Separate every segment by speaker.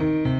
Speaker 1: Y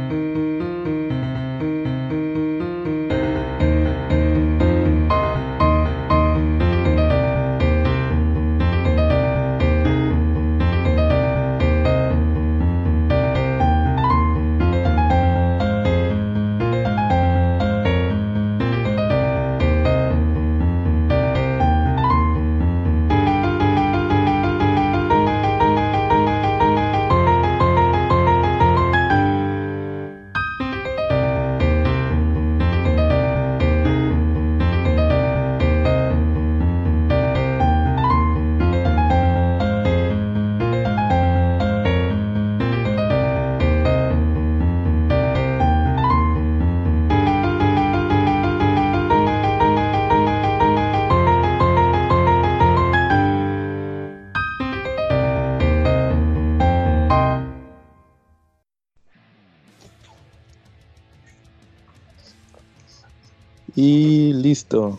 Speaker 1: listo.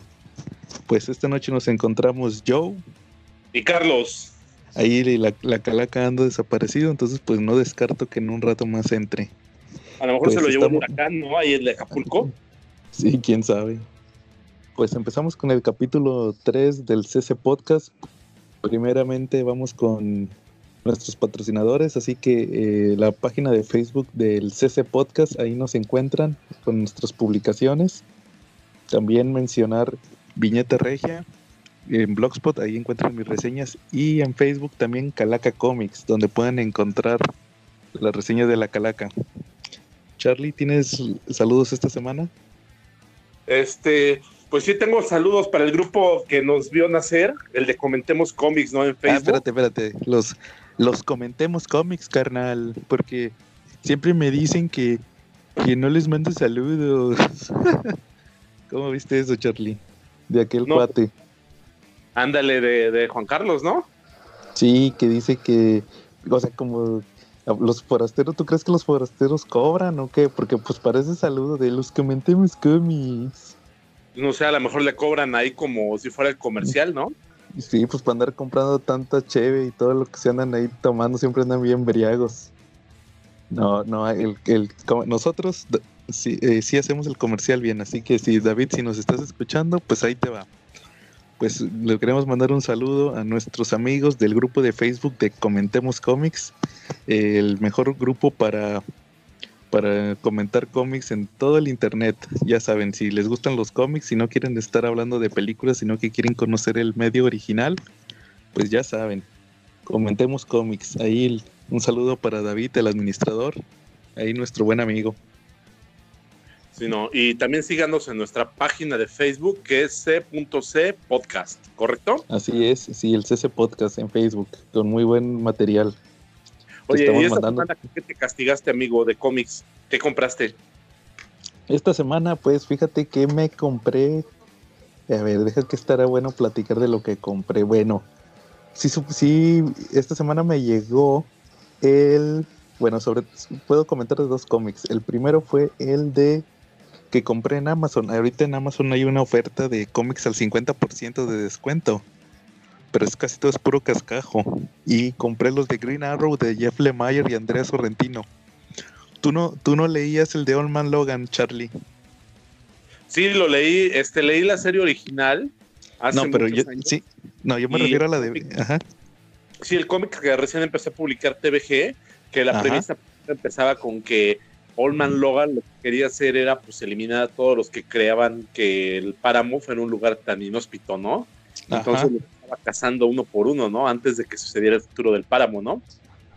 Speaker 1: Pues esta noche nos encontramos Joe.
Speaker 2: Y Carlos.
Speaker 1: Ahí la, la calaca anda desaparecido, entonces pues no descarto que en un rato más entre.
Speaker 2: A lo mejor
Speaker 1: Pues
Speaker 2: se lo llevó
Speaker 1: estamos-
Speaker 2: un huracán, ¿no? Ahí el de Acapulco.
Speaker 1: Sí, quién sabe. Pues empezamos con el capítulo 3 del CC Podcast. Primeramente vamos con nuestros patrocinadores, así que eh, la página de Facebook del CC Podcast, ahí nos encuentran con nuestras publicaciones. También mencionar Viñeta Regia en Blogspot, ahí encuentran mis reseñas. Y en Facebook también Calaca Comics, donde pueden encontrar las reseñas de la Calaca. Charlie, ¿tienes saludos esta semana?
Speaker 2: Este, pues sí tengo saludos para el grupo que nos vio nacer, el de Comentemos Cómics, ¿no? En
Speaker 1: Ah,
Speaker 2: Facebook.
Speaker 1: espérate, espérate. Los, los comentemos cómics, carnal. Porque siempre me dicen que, que no les mando saludos. ¿Cómo viste eso, Charlie? De aquel
Speaker 2: No.
Speaker 1: cuate.
Speaker 2: Ándale de, de Juan Carlos, ¿no?
Speaker 1: Sí, que dice que, o sea, como los forasteros, ¿tú crees que los forasteros cobran o qué? Porque pues parece saludo de los comentemos cómics.
Speaker 2: No sé, a lo mejor le cobran ahí como si fuera el comercial, ¿no?
Speaker 1: Sí, pues para andar comprando tanta cheve y todo lo que se andan ahí tomando, siempre andan bien briagos. No, no, el, el- nosotros sí, eh, sí hacemos el comercial bien, así que si David, si nos estás escuchando, pues ahí te va. Pues le queremos mandar un saludo a nuestros amigos del grupo de Facebook de Comentemos Cómics, eh, el mejor grupo para, para comentar cómics en todo el internet. Ya saben, si les gustan los cómics, si no quieren estar hablando de películas, sino que quieren conocer el medio original, pues ya saben. Comentemos cómics. Ahí un saludo para David, el administrador. Ahí nuestro buen amigo.
Speaker 2: Sí, no. Y también síganos en nuestra página de Facebook, que es c.c podcast, ¿correcto?
Speaker 1: Así es, sí, el CC Podcast en Facebook, con muy buen material. Te
Speaker 2: Oye, ¿y esta
Speaker 1: mandando-
Speaker 2: semana qué te castigaste, amigo, de cómics? ¿Qué compraste?
Speaker 1: Esta semana, pues fíjate que me compré. A ver, deja que estará bueno platicar de lo que compré. Bueno, sí, sí, esta semana me llegó el. Bueno, sobre. Puedo comentar de dos cómics. El primero fue el de. Que compré en Amazon. Ahorita en Amazon hay una oferta de cómics al 50% de descuento. Pero es casi todo es puro cascajo. Y compré los de Green Arrow de Jeff Lemire y Andrea Sorrentino. ¿Tú no, tú no leías el de Old Man Logan, Charlie?
Speaker 2: Sí, lo leí, este, leí la serie original. Hace
Speaker 1: No, pero yo,
Speaker 2: años.
Speaker 1: sí, no, yo me
Speaker 2: Y-
Speaker 1: refiero a la de, ajá,
Speaker 2: Sí, el cómic que recién empecé a publicar TVG, que la
Speaker 1: Ajá.
Speaker 2: premisa empezaba con que Old Man Logan lo que quería hacer era pues eliminar a todos los que creaban que el páramo fuera un lugar tan inhóspito, ¿no? Entonces
Speaker 1: Ajá.
Speaker 2: lo estaba cazando uno por uno, ¿no? Antes de que sucediera el futuro del páramo, ¿no?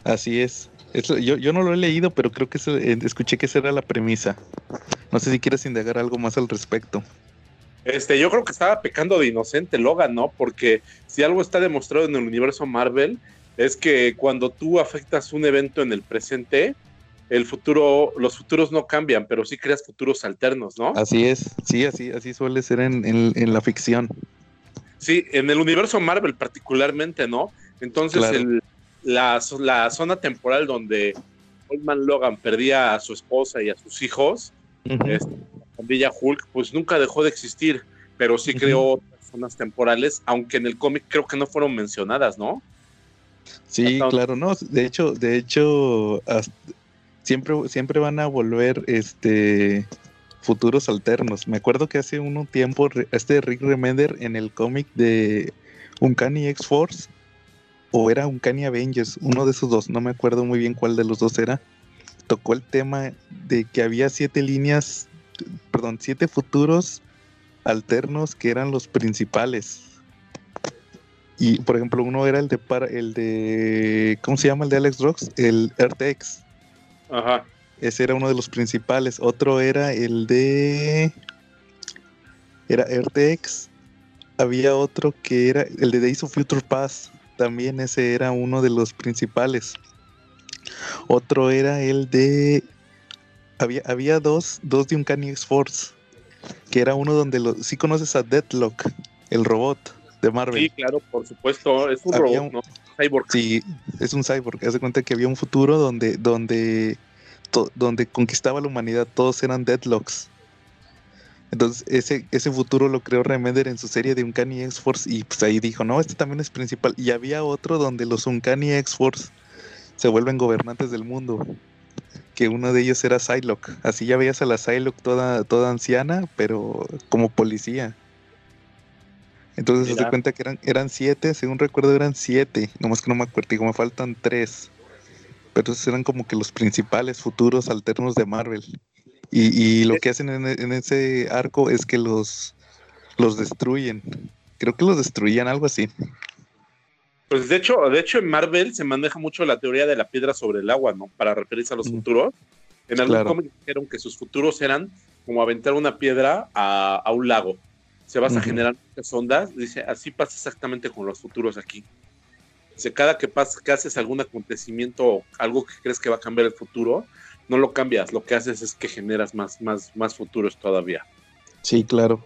Speaker 1: así es. Eso, yo, yo no lo he leído, pero creo que eso- eh, escuché que esa era la premisa. No sé si quieres indagar algo más al respecto.
Speaker 2: Este, yo creo que estaba pecando de inocente Logan, ¿no? Porque si algo está demostrado en el universo Marvel es que cuando tú afectas un evento en el presente, el futuro, los futuros no cambian, pero sí creas futuros alternos, ¿no?
Speaker 1: Así es, sí, así, así suele ser en, en- en la ficción.
Speaker 2: Sí, en el universo Marvel particularmente, ¿no? Entonces,
Speaker 1: Claro.
Speaker 2: el- la, la zona temporal donde Old Man Logan perdía a su esposa y a sus hijos, este, la pandilla Hulk, pues nunca dejó de existir, pero sí creó otras zonas temporales, aunque en el cómic creo que no fueron mencionadas, ¿no?
Speaker 1: Sí,
Speaker 2: hasta-
Speaker 1: claro, no. De hecho, de hecho, hasta- siempre, siempre van a volver este futuros alternos. Me acuerdo que hace un tiempo este Rick Remender en el cómic de Uncanny X-Force o era Uncanny Avengers, uno de esos dos, no me acuerdo muy bien cuál de los dos era, tocó el tema de que había siete líneas, perdón, siete futuros alternos que eran los principales. Y por ejemplo, uno era el de para, el de ¿cómo se llama el de Alex Rocks? El RTX.
Speaker 2: Ajá.
Speaker 1: Ese era uno de los principales. Otro era el de. Era RTX. Había otro que era el de Days of Future Past. También ese era uno de los principales. Otro era el de. Había, había dos, dos de Uncanny X-Force. Que era uno donde lo, sí conoces a Deadlock, el robot de Marvel.
Speaker 2: Sí, claro, por supuesto. Es un robot, ¿no?
Speaker 1: Cyborg. Sí, es un cyborg. Haz de cuenta que había un futuro donde, donde donde conquistaba la humanidad, todos eran deadlocks. Entonces, ese, ese futuro lo creó Remender en su serie de Uncanny X-Force y pues ahí dijo, no, este también es principal. Y había otro donde los Uncanny X-Force se vuelven gobernantes del mundo, que uno de ellos era Psylocke. Así ya veías a la Psylocke toda, toda anciana, pero como policía. Entonces se cuenta que eran, eran siete, según recuerdo eran siete, nomás que no me acuerdo, digo, me faltan tres pero esos eran como que los principales futuros alternos de Marvel. Y, lo que hacen en, ese arco es que los, los destruyen. Creo que los destruían, algo así.
Speaker 2: Pues de hecho, de hecho en Marvel se maneja mucho la teoría de la piedra sobre el agua, ¿no? Para referirse a los futuros. En algún cómic dijeron que sus futuros eran como aventar una piedra a, un lago. Se vas a generar muchas ondas. Dice, así pasa exactamente con los futuros aquí cada que, pasa, que haces algún acontecimiento, algo que crees que va a cambiar el futuro, no lo cambias, lo que haces es que generas más, más, más futuros todavía.
Speaker 1: Sí, claro.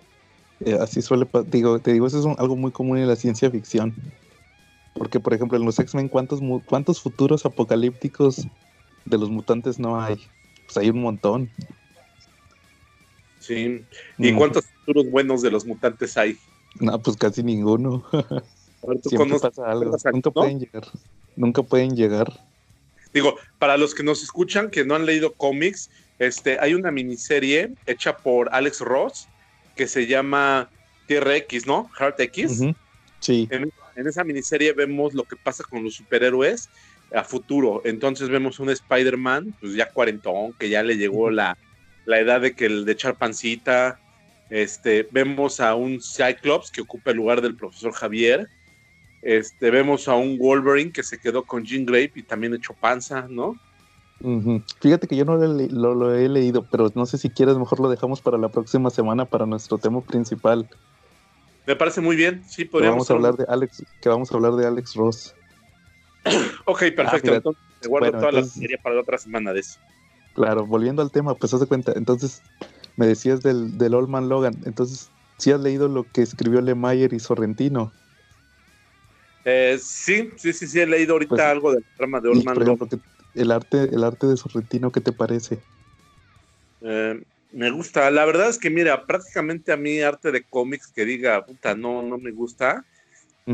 Speaker 1: Eh, así suele, digo, te digo, eso es algo muy común en la ciencia ficción. Porque, por ejemplo, en los X-Men, ¿cuántos, ¿cuántos futuros apocalípticos de los mutantes no hay? Pues hay un montón.
Speaker 2: Sí. ¿Y cuántos futuros buenos de los mutantes hay?
Speaker 1: No, pues casi ninguno. Nunca pueden llegar. Nunca pueden llegar.
Speaker 2: Digo, para los que nos escuchan, que no han leído cómics, este, hay una miniserie hecha por Alex Ross que se llama Tierra X, ¿no? Heart X.
Speaker 1: Sí.
Speaker 2: En, esa miniserie vemos lo que pasa con los superhéroes a futuro. Entonces vemos un Spider-Man, pues ya cuarentón, que ya le llegó la, la edad de que el de echar pancita. Este, vemos a un Cyclops que ocupa el lugar del profesor Javier. Este, vemos a un Wolverine que se quedó con Jean Grey y también hecho panza, ¿no?
Speaker 1: Fíjate que yo no lo, he leído, pero no sé si quieres, mejor lo dejamos para la próxima semana para nuestro tema principal.
Speaker 2: Me parece muy bien, sí, podríamos.
Speaker 1: Que vamos a hablar de Alex, que vamos a hablar de Alex Ross.
Speaker 2: ok, perfecto. Ah, entonces, te guardo toda la serie para la otra semana de eso.
Speaker 1: Claro, volviendo al tema, pues haz de cuenta. Entonces, me decías del, del Old Man Logan. Entonces, ¿sí has leído lo que escribió Lemayer y Sorrentino?
Speaker 2: Eh, sí, sí, sí, sí, he leído ahorita pues, algo del trama de Olman.
Speaker 1: el arte, el arte de Sorrentino, ¿qué te parece?
Speaker 2: Eh, me gusta. La verdad es que, mira, prácticamente a mí arte de cómics que diga, puta, no, no me gusta,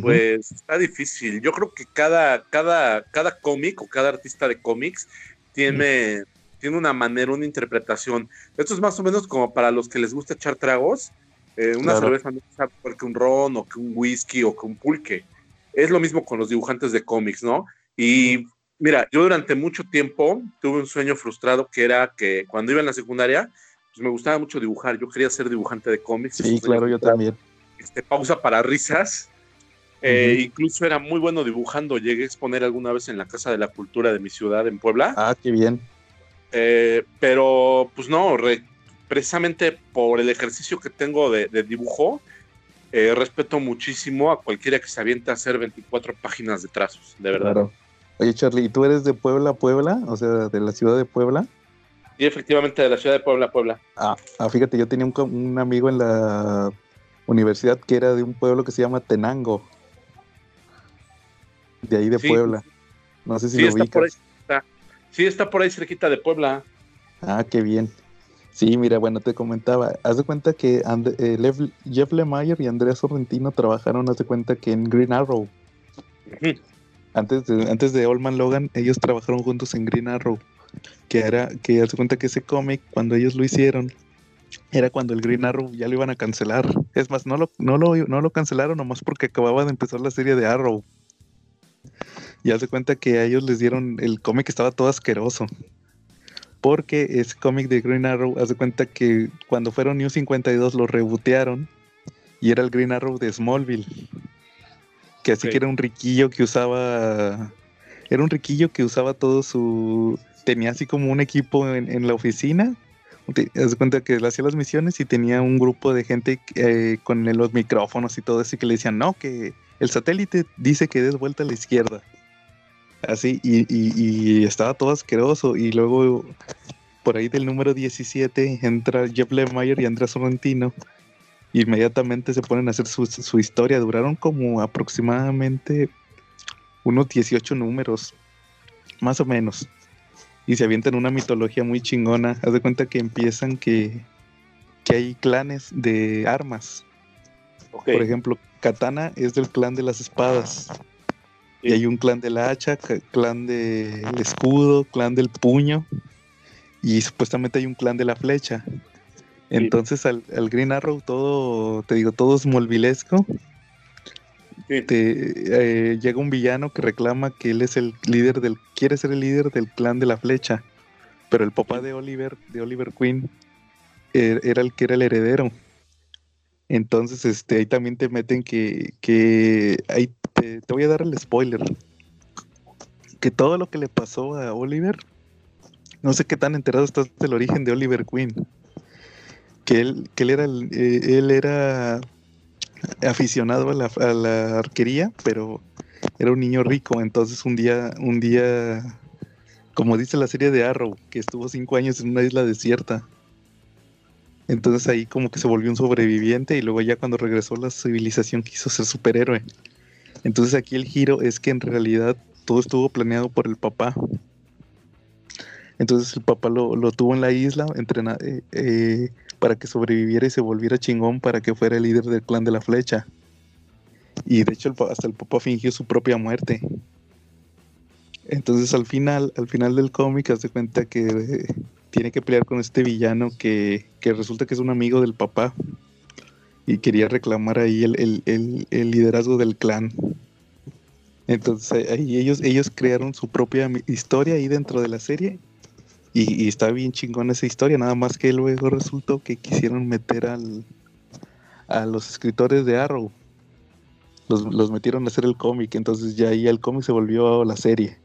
Speaker 2: pues está difícil. Yo creo que cada, cada, cada cómic o cada artista de cómics tiene, tiene una manera, una interpretación. Esto es más o menos como para los que les gusta echar tragos. Eh, una cerveza no es que un ron o que un whisky o que un pulque es lo mismo con los dibujantes de cómics, ¿no? Y mira, yo durante mucho tiempo tuve un sueño frustrado que era que cuando iba en la secundaria, pues me gustaba mucho dibujar. Yo quería ser dibujante de cómics.
Speaker 1: Sí, claro, yo también.
Speaker 2: Este, pausa para risas. Eh, incluso era muy bueno dibujando. Llegué a exponer alguna vez en la Casa de la Cultura de mi ciudad, en Puebla.
Speaker 1: Ah, qué bien.
Speaker 2: Eh, pero, pues no, precisamente por el ejercicio que tengo de dibujo, eh, respeto muchísimo a cualquiera que se aviente a hacer 24 páginas de trazos, de verdad.
Speaker 1: Oye, Charlie, ¿y tú eres de Puebla, Puebla? O sea, de la ciudad de Puebla.
Speaker 2: Sí, efectivamente, de la ciudad de Puebla, Puebla.
Speaker 1: Ah, ah fíjate, yo tenía un, amigo en la universidad que era de un pueblo que se llama Tenango. De ahí de Puebla. No sé si lo
Speaker 2: está Por ahí, Sí, está por ahí cerquita de Puebla.
Speaker 1: Ah, qué bien. Sí, mira, bueno, te comentaba, haz de cuenta que eh, Jeff Lemire y Andrea Sorrentino trabajaron, haz de cuenta que en Green Arrow. Antes de, antes de Allman Logan, ellos trabajaron juntos en Green Arrow. que era que hace cuenta que ese cómic cuando ellos lo hicieron era cuando el Green Arrow ya lo iban a cancelar. Es más, no lo, no lo, no lo cancelaron nomás porque acababa de empezar la serie de Arrow. Y hace cuenta que a ellos les dieron el cómic estaba todo asqueroso. Porque ese cómic de Green Arrow, hace cuenta que cuando fueron New 52 lo rebotearon y era el Green Arrow de Smallville. Que así que era un riquillo que usaba. Era un riquillo que usaba todo su. Tenía así como un equipo en, la oficina. Hace cuenta que él hacía las misiones y tenía un grupo de gente eh, con los micrófonos y todo eso y que le decían, no, que el satélite dice que des vuelta a la izquierda. Así, y, y, estaba todo asqueroso. Y luego, por ahí del número 17, entra Jeff Lemire y Andrés Sorrentino inmediatamente se ponen a hacer su, historia. Duraron como aproximadamente unos 18 números, más o menos. Y se avientan una mitología muy chingona. Haz de cuenta que empiezan que, que hay clanes de armas. Por ejemplo, Katana es del clan de las espadas. Y hay un clan de la hacha, clan del escudo, clan del puño. Y supuestamente hay un clan de la flecha. Entonces al, Green Arrow todo, te digo, todo es molvilesco. Eh, llega un villano que reclama que él es el líder del, quiere ser el líder del clan de la flecha, pero el papá de Oliver, de Oliver Queen, er, era el que era el heredero. Entonces, este, ahí también te meten que, que ahí te, te voy a dar el spoiler. Que todo lo que le pasó a Oliver, no sé qué tan enterado estás del origen de Oliver Queen que él, era, eh, él era aficionado a la, arquería, pero era un niño rico, entonces un día, un día, como dice la serie de Arrow, que estuvo cinco años en una isla desierta. Entonces ahí como que se volvió un sobreviviente y luego ya cuando regresó a la civilización quiso ser superhéroe. Entonces aquí el giro es que en realidad todo estuvo planeado por el papá. Entonces el papá lo, tuvo en la isla, eh, eh, para que sobreviviera y se volviera chingón para que fuera el líder del clan de la flecha. Y de hecho hasta el papá fingió su propia muerte. Entonces al final, al final del cómic, hace cuenta que eh, tiene que pelear con este villano que, resulta que es un amigo del papá. Y quería reclamar ahí el, liderazgo del clan. Entonces ahí ellos, ellos crearon su propia historia ahí dentro de la serie y, está bien chingón esa historia, nada más que luego resultó que quisieron meter al, a los escritores de Arrow. Los, metieron a hacer el cómic, entonces ya ahí el cómic se volvió la serie.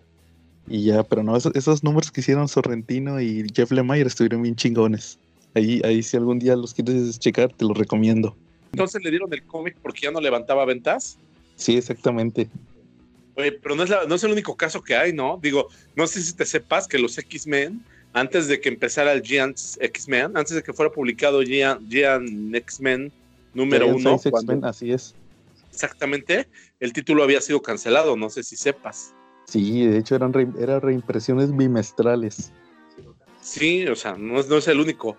Speaker 1: Y ya, pero no, esos, números que hicieron Sorrentino y Jeff Lemire estuvieron bien chingones. Ahí, ahí si algún día los quieres checar, te los recomiendo.
Speaker 2: Entonces le dieron el cómic porque ya no levantaba ventas.
Speaker 1: Sí, exactamente.
Speaker 2: Oye, pero no es, no es el único caso que hay, ¿no? Digo, no sé si te sepas que los X-Men antes de que empezara el Giants X-Men, antes de que fuera publicado Giant, X-Men número uno.
Speaker 1: así es.
Speaker 2: Exactamente, el título había sido cancelado, no sé si sepas.
Speaker 1: Sí, de hecho eran reimpresiones bimestrales.
Speaker 2: Sí, o sea, no es, no es el único,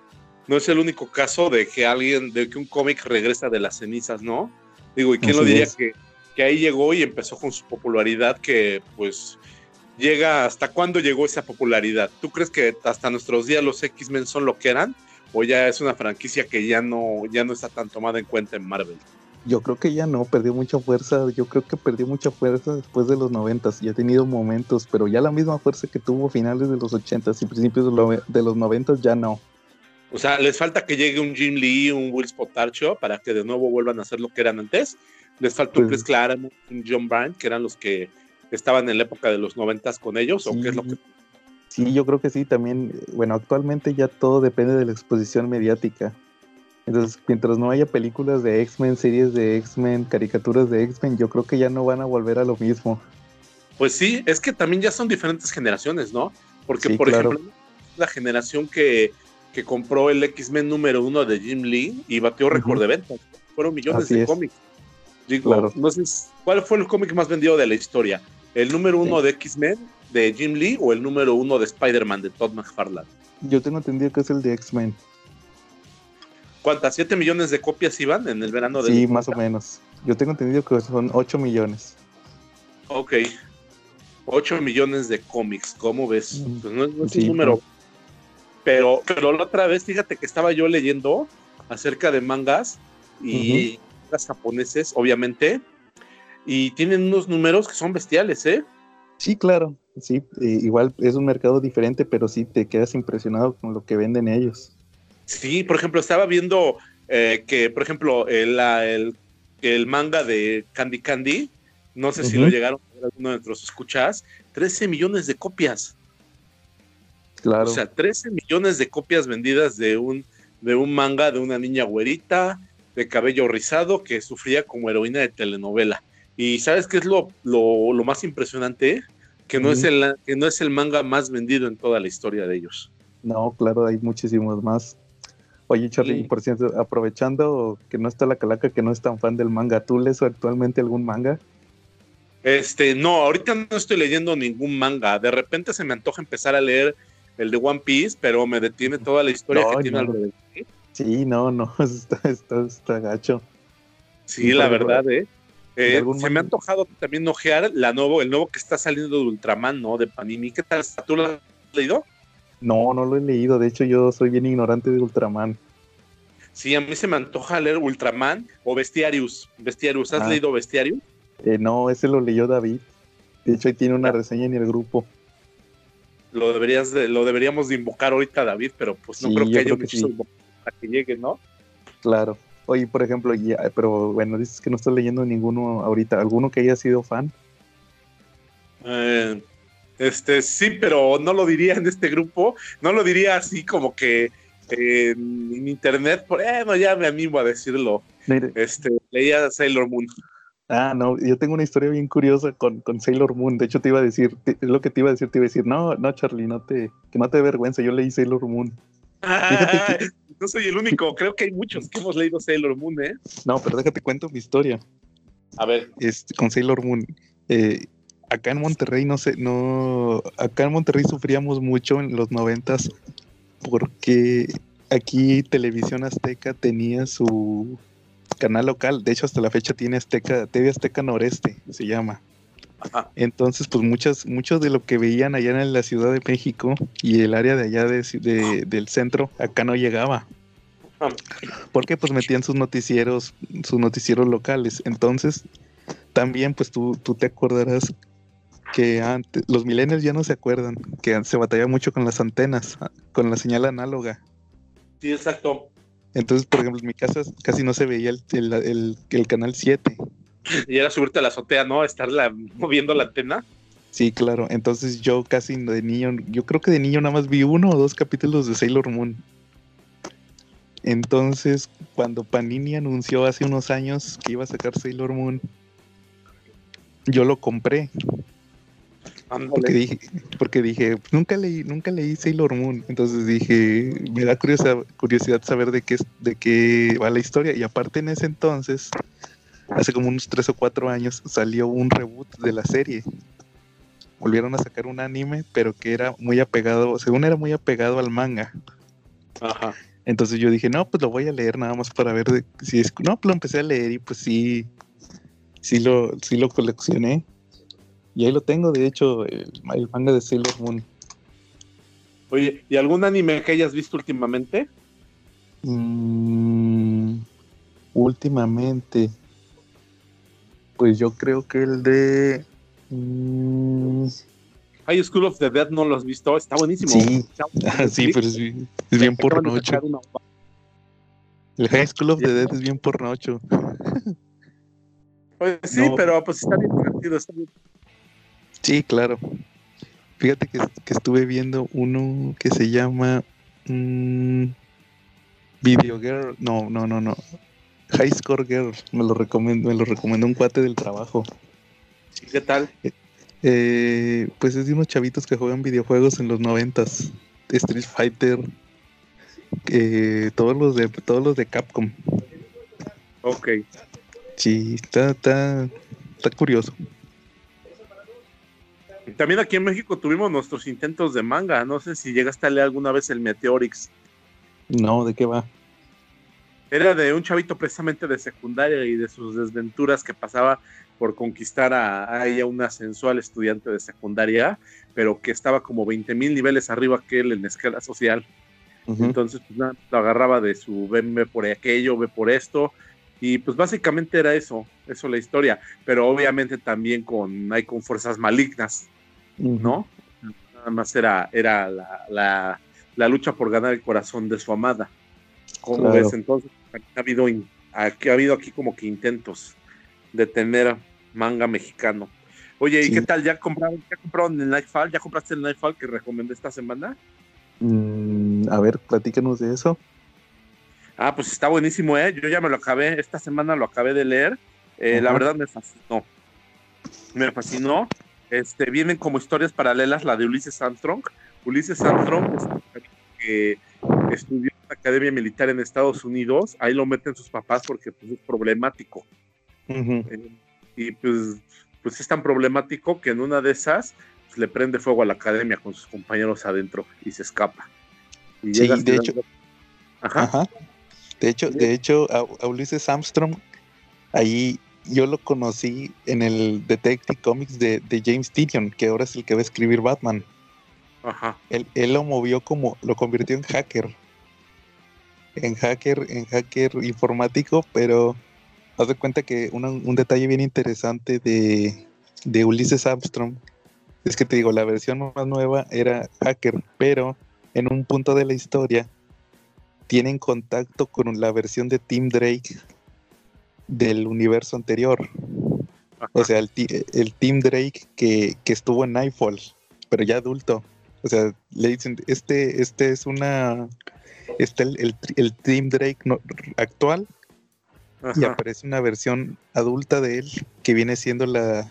Speaker 2: no es el único caso de que alguien, de que un cómic regresa de las cenizas, ¿no? Digo, ¿y quién lo diría que, que ahí llegó y empezó con su popularidad que pues llega, ¿hasta cuándo llegó esa popularidad? ¿Tú crees que hasta nuestros días los X-Men son lo que eran? ¿O ya es una franquicia que ya no, ya no está tan tomada en cuenta en Marvel?
Speaker 1: Yo creo que ya no, perdió mucha fuerza. Yo creo que perdió mucha fuerza después de los noventas. Ya ha tenido momentos, pero ya la misma fuerza que tuvo finales de los ochentas y principios de los noventas ya no.
Speaker 2: O sea, les falta que llegue un Jim Lee, un Will Spotarcho para que de nuevo vuelvan a ser lo que eran antes. Les falta un Chris Claremont, un John Bryant, que eran los que estaban en la época de los noventas con ellos o qué es lo que...
Speaker 1: Sí, yo creo que sí, también, bueno, actualmente ya todo depende de la exposición mediática. Entonces, mientras no haya películas de X-Men, series de X-Men, caricaturas de X-Men, yo creo que ya no van a volver a lo mismo.
Speaker 2: Pues sí, es que también ya son diferentes generaciones, ¿no? Porque, por ejemplo, la generación que, que compró el X-Men número uno de Jim Lee y batió récord de ventas. Fueron millones de cómics. Digo, claro. entonces, ¿cuál fue el cómic más vendido de la historia? ¿El número uno de X-Men de Jim Lee o el número uno de Spider-Man de Todd McFarlane?
Speaker 1: Yo tengo entendido que es el de X-Men.
Speaker 2: ¿Cuántas? ¿Siete millones de copias iban en el verano
Speaker 1: de.? Sí, más o menos. Yo tengo entendido que son 8 millones.
Speaker 2: Ok. 8 millones de cómics, ¿cómo ves?
Speaker 1: Mm.
Speaker 2: Pues no, es- no es
Speaker 1: Sí,
Speaker 2: un número. Pero, pero la otra vez, fíjate que estaba yo leyendo acerca de mangas y mangas japoneses, obviamente, y tienen unos números que son bestiales, ¿eh?
Speaker 1: Sí, claro. Sí, eh, igual es un mercado diferente, pero sí te quedas impresionado con lo que venden ellos.
Speaker 2: Sí, por ejemplo, estaba viendo eh, que, por ejemplo, el, el, el manga de Candy Candy, no sé si lo llegaron a ver alguno de nuestros escuchas, 13 millones de copias.
Speaker 1: Claro.
Speaker 2: O sea, 13 millones de copias vendidas de un, de un manga de una niña güerita, de cabello rizado, que sufría como heroína de telenovela. Y ¿sabes qué es lo, lo, lo más impresionante? Que no, es el, que no es el manga más vendido en toda la historia de ellos.
Speaker 1: No, claro, hay muchísimos más. Oye, Charlie,
Speaker 2: Sí.
Speaker 1: por cierto, aprovechando que no está la calaca, que no es tan fan del manga, ¿tú lees actualmente algún manga?
Speaker 2: Este, no, ahorita no estoy leyendo ningún manga. De repente se me antoja empezar a leer el de One Piece, pero me detiene toda la historia
Speaker 1: No,
Speaker 2: que tiene
Speaker 1: no.
Speaker 2: alrededor.
Speaker 1: Sí, no, no, está, está, está gacho.
Speaker 2: Sí, la verdad, ¿eh?
Speaker 1: ¿de
Speaker 2: Eh, se me ha antojado también ojear la nuevo, el nuevo que está saliendo de Ultraman, ¿no? De Panini. ¿Qué tal? ¿Tú lo has leído?
Speaker 1: No, no lo he leído. De hecho, yo soy bien ignorante de Ultraman.
Speaker 2: Sí, a mí se me antoja leer Ultraman o Bestiarius. Bestiarius, ¿has
Speaker 1: Ah.
Speaker 2: leído Bestiarius?
Speaker 1: Eh, no, ese lo leyó David. De hecho, ahí tiene una reseña en el grupo.
Speaker 2: Lo deberías de- lo deberíamos de invocar ahorita, David, pero pues no
Speaker 1: Sí,
Speaker 2: creo que haya muchos
Speaker 1: sí.
Speaker 2: para que llegue, ¿no?
Speaker 1: Claro. Oye, por ejemplo, ya, pero bueno, dices que no estás leyendo ninguno ahorita. ¿Alguno que haya sido fan?
Speaker 2: Eh, este, sí, pero no lo diría en este grupo, no lo diría así como que eh, en internet, bueno, ya me animo a decirlo.
Speaker 1: Mire,
Speaker 2: Este, leía Sailor Moon.
Speaker 1: Ah, no, yo tengo una historia bien curiosa con, con Sailor Moon. De hecho, te iba a decir, es lo que te iba a decir, te iba a decir, no, no, Charlie, no te, que no te vergüenza, yo leí Sailor Moon. Fíjate
Speaker 2: no soy el único, creo que hay muchos que hemos leído Sailor Moon, ¿eh?
Speaker 1: No, pero déjate cuento mi historia.
Speaker 2: A ver,
Speaker 1: Este, con Sailor Moon. Eh, acá en Monterrey, no sé, no, acá en Monterrey sufríamos mucho en los noventas porque aquí Televisión Azteca tenía su canal local. De hecho, hasta la fecha tiene Azteca, TV Azteca Noreste, se llama.
Speaker 2: Ajá.
Speaker 1: Entonces, pues muchas, muchos de lo que veían allá en la Ciudad de México y el área de allá de, del centro, acá no llegaba.
Speaker 2: Ah.
Speaker 1: Porque pues metían sus noticieros, sus noticieros locales. Entonces, también pues tú, tú te acordarás que antes, los millennials ya no se acuerdan, que se batallaba mucho con las antenas, con la señal análoga.
Speaker 2: sí, exacto.
Speaker 1: Entonces, por ejemplo, en mi casa casi no se veía el, el, el- el canal 7.
Speaker 2: Y era subirte a la azotea, ¿no? Estarla moviendo la antena.
Speaker 1: Sí, claro. Entonces yo casi de niño, yo creo que de niño nada más vi uno o dos capítulos de Sailor Moon. Entonces, cuando Panini anunció hace unos años que iba a sacar Sailor Moon, yo lo compré porque dije, porque dije, nunca leí, nunca leí Sailor Moon. Entonces dije, me da curiosidad, curiosidad saber de qué de qué va la historia. Y aparte en ese entonces, hace como unos tres o cuatro años, salió un reboot de la serie. Volvieron a sacar un anime, pero que era muy apegado, según era muy apegado al manga.
Speaker 2: Ajá.
Speaker 1: Entonces yo dije, no, pues lo voy a leer nada más para ver de- si es. No, pues lo empecé a leer y pues sí, sí lo, sí lo coleccioné. Y ahí lo tengo, de hecho, el, el manga de Sailor Moon.
Speaker 2: Oye, ¿y algún anime que hayas visto últimamente?
Speaker 1: Mm, últimamente, pues yo creo que el de. mm,
Speaker 2: High School of the Dead no lo has visto, está buenísimo.
Speaker 1: Sí. Ah, sí, pero es, bien- es bien El High School of the Dead es bien pornocho.
Speaker 2: Pues sí,
Speaker 1: No.
Speaker 2: pero pues está bien divertido, está bien.
Speaker 1: Sí, claro. Fíjate que, que estuve viendo uno que se llama mm, Video Girl. No, no, no, no. High Score Girl. Me lo recomendó, me lo recomendó un cuate del trabajo.
Speaker 2: ¿Y ¿Qué tal?
Speaker 1: Eh, pues es de unos chavitos que juegan videojuegos en los noventas. Street Fighter. eh, todos los de todos los de Capcom.
Speaker 2: Ok.
Speaker 1: Sí, está, está, está curioso.
Speaker 2: También aquí en México tuvimos nuestros intentos de manga. No sé si llegaste a leer alguna vez el Meteorix.
Speaker 1: No, ¿de qué va?
Speaker 2: Era de un chavito precisamente de secundaria y de sus desventuras que pasaba por conquistar a, ella una sensual estudiante de secundaria, pero que estaba como 20 mil niveles arriba que él en escala social. Entonces, pues nada, lo agarraba de su ve por aquello, ve por esto, y pues básicamente era eso, eso la historia, pero obviamente también con, hay con fuerzas malignas, ¿no? Nada más era, era la, la, lucha por ganar el corazón de su amada. ¿Cómo ves? Entonces, ha habido, aquí, ha habido aquí como que intentos de tener manga mexicano. Oye, ¿y qué tal? ¿Ya compraron, ¿Ya compraron el Nightfall? ¿Ya compraste el Nightfall que recomendé esta semana?
Speaker 1: Mm, a ver, platícanos de eso.
Speaker 2: Ah, pues está buenísimo, ¿eh? Yo ya me lo acabé, esta semana lo acabé de leer. Eh, la verdad me fascinó. Me fascinó. Este, vienen como historias paralelas la de Ulises Armstrong. Ulises Armstrong es que estudió en la Academia Militar en Estados Unidos. Ahí lo meten sus papás porque pues, es problemático. Eh, y pues, pues es tan problemático que en una de esas pues, le prende fuego a la academia con sus compañeros adentro y se escapa.
Speaker 1: sí, de hecho. Ajá. De hecho, de hecho, a, Ulises Armstrong, ahí yo lo conocí en el Detective Comics de, James Tynion, que ahora es el que va a escribir Batman. Ajá. Él, él, lo movió como, lo convirtió en hacker. En hacker, en hacker informático, pero haz de cuenta que un detalle bien interesante de, de Ulises Armstrong es que te digo, la versión más nueva era hacker, pero en un punto de la historia tienen contacto con la versión de Tim Drake del universo anterior. O sea, el, el Tim Drake que, estuvo en Nightfall, pero ya adulto. O sea, le dicen, este, este es una, este el, el, Tim Drake actual y aparece una versión adulta de él que viene siendo la,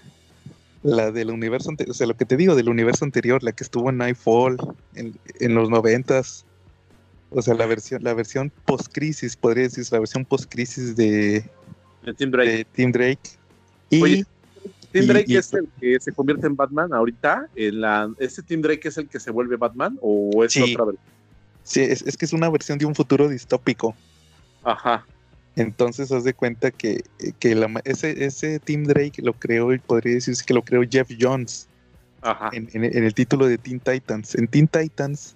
Speaker 1: la del universo anterior, o sea, lo que te digo, del universo anterior, la que estuvo en Nightfall, en, en los noventas, o sea, la versión, la versión post-crisis, podría decirse, la versión post-crisis de,
Speaker 2: de, Tim Drake.
Speaker 1: Tim Drake.
Speaker 2: Y, Tim Drake es el que se convierte en Batman ahorita. En la, ¿Ese Tim Drake es el que se vuelve Batman o es otra versión?
Speaker 1: Sí, es, es, que es una versión de un futuro distópico.
Speaker 2: Ajá.
Speaker 1: Entonces, haz de cuenta que, que ese, ese Tim Drake lo creó, y podría decirse que lo creó Jeff Jones. Ajá. En, el título de Teen Titans. En Teen Titans,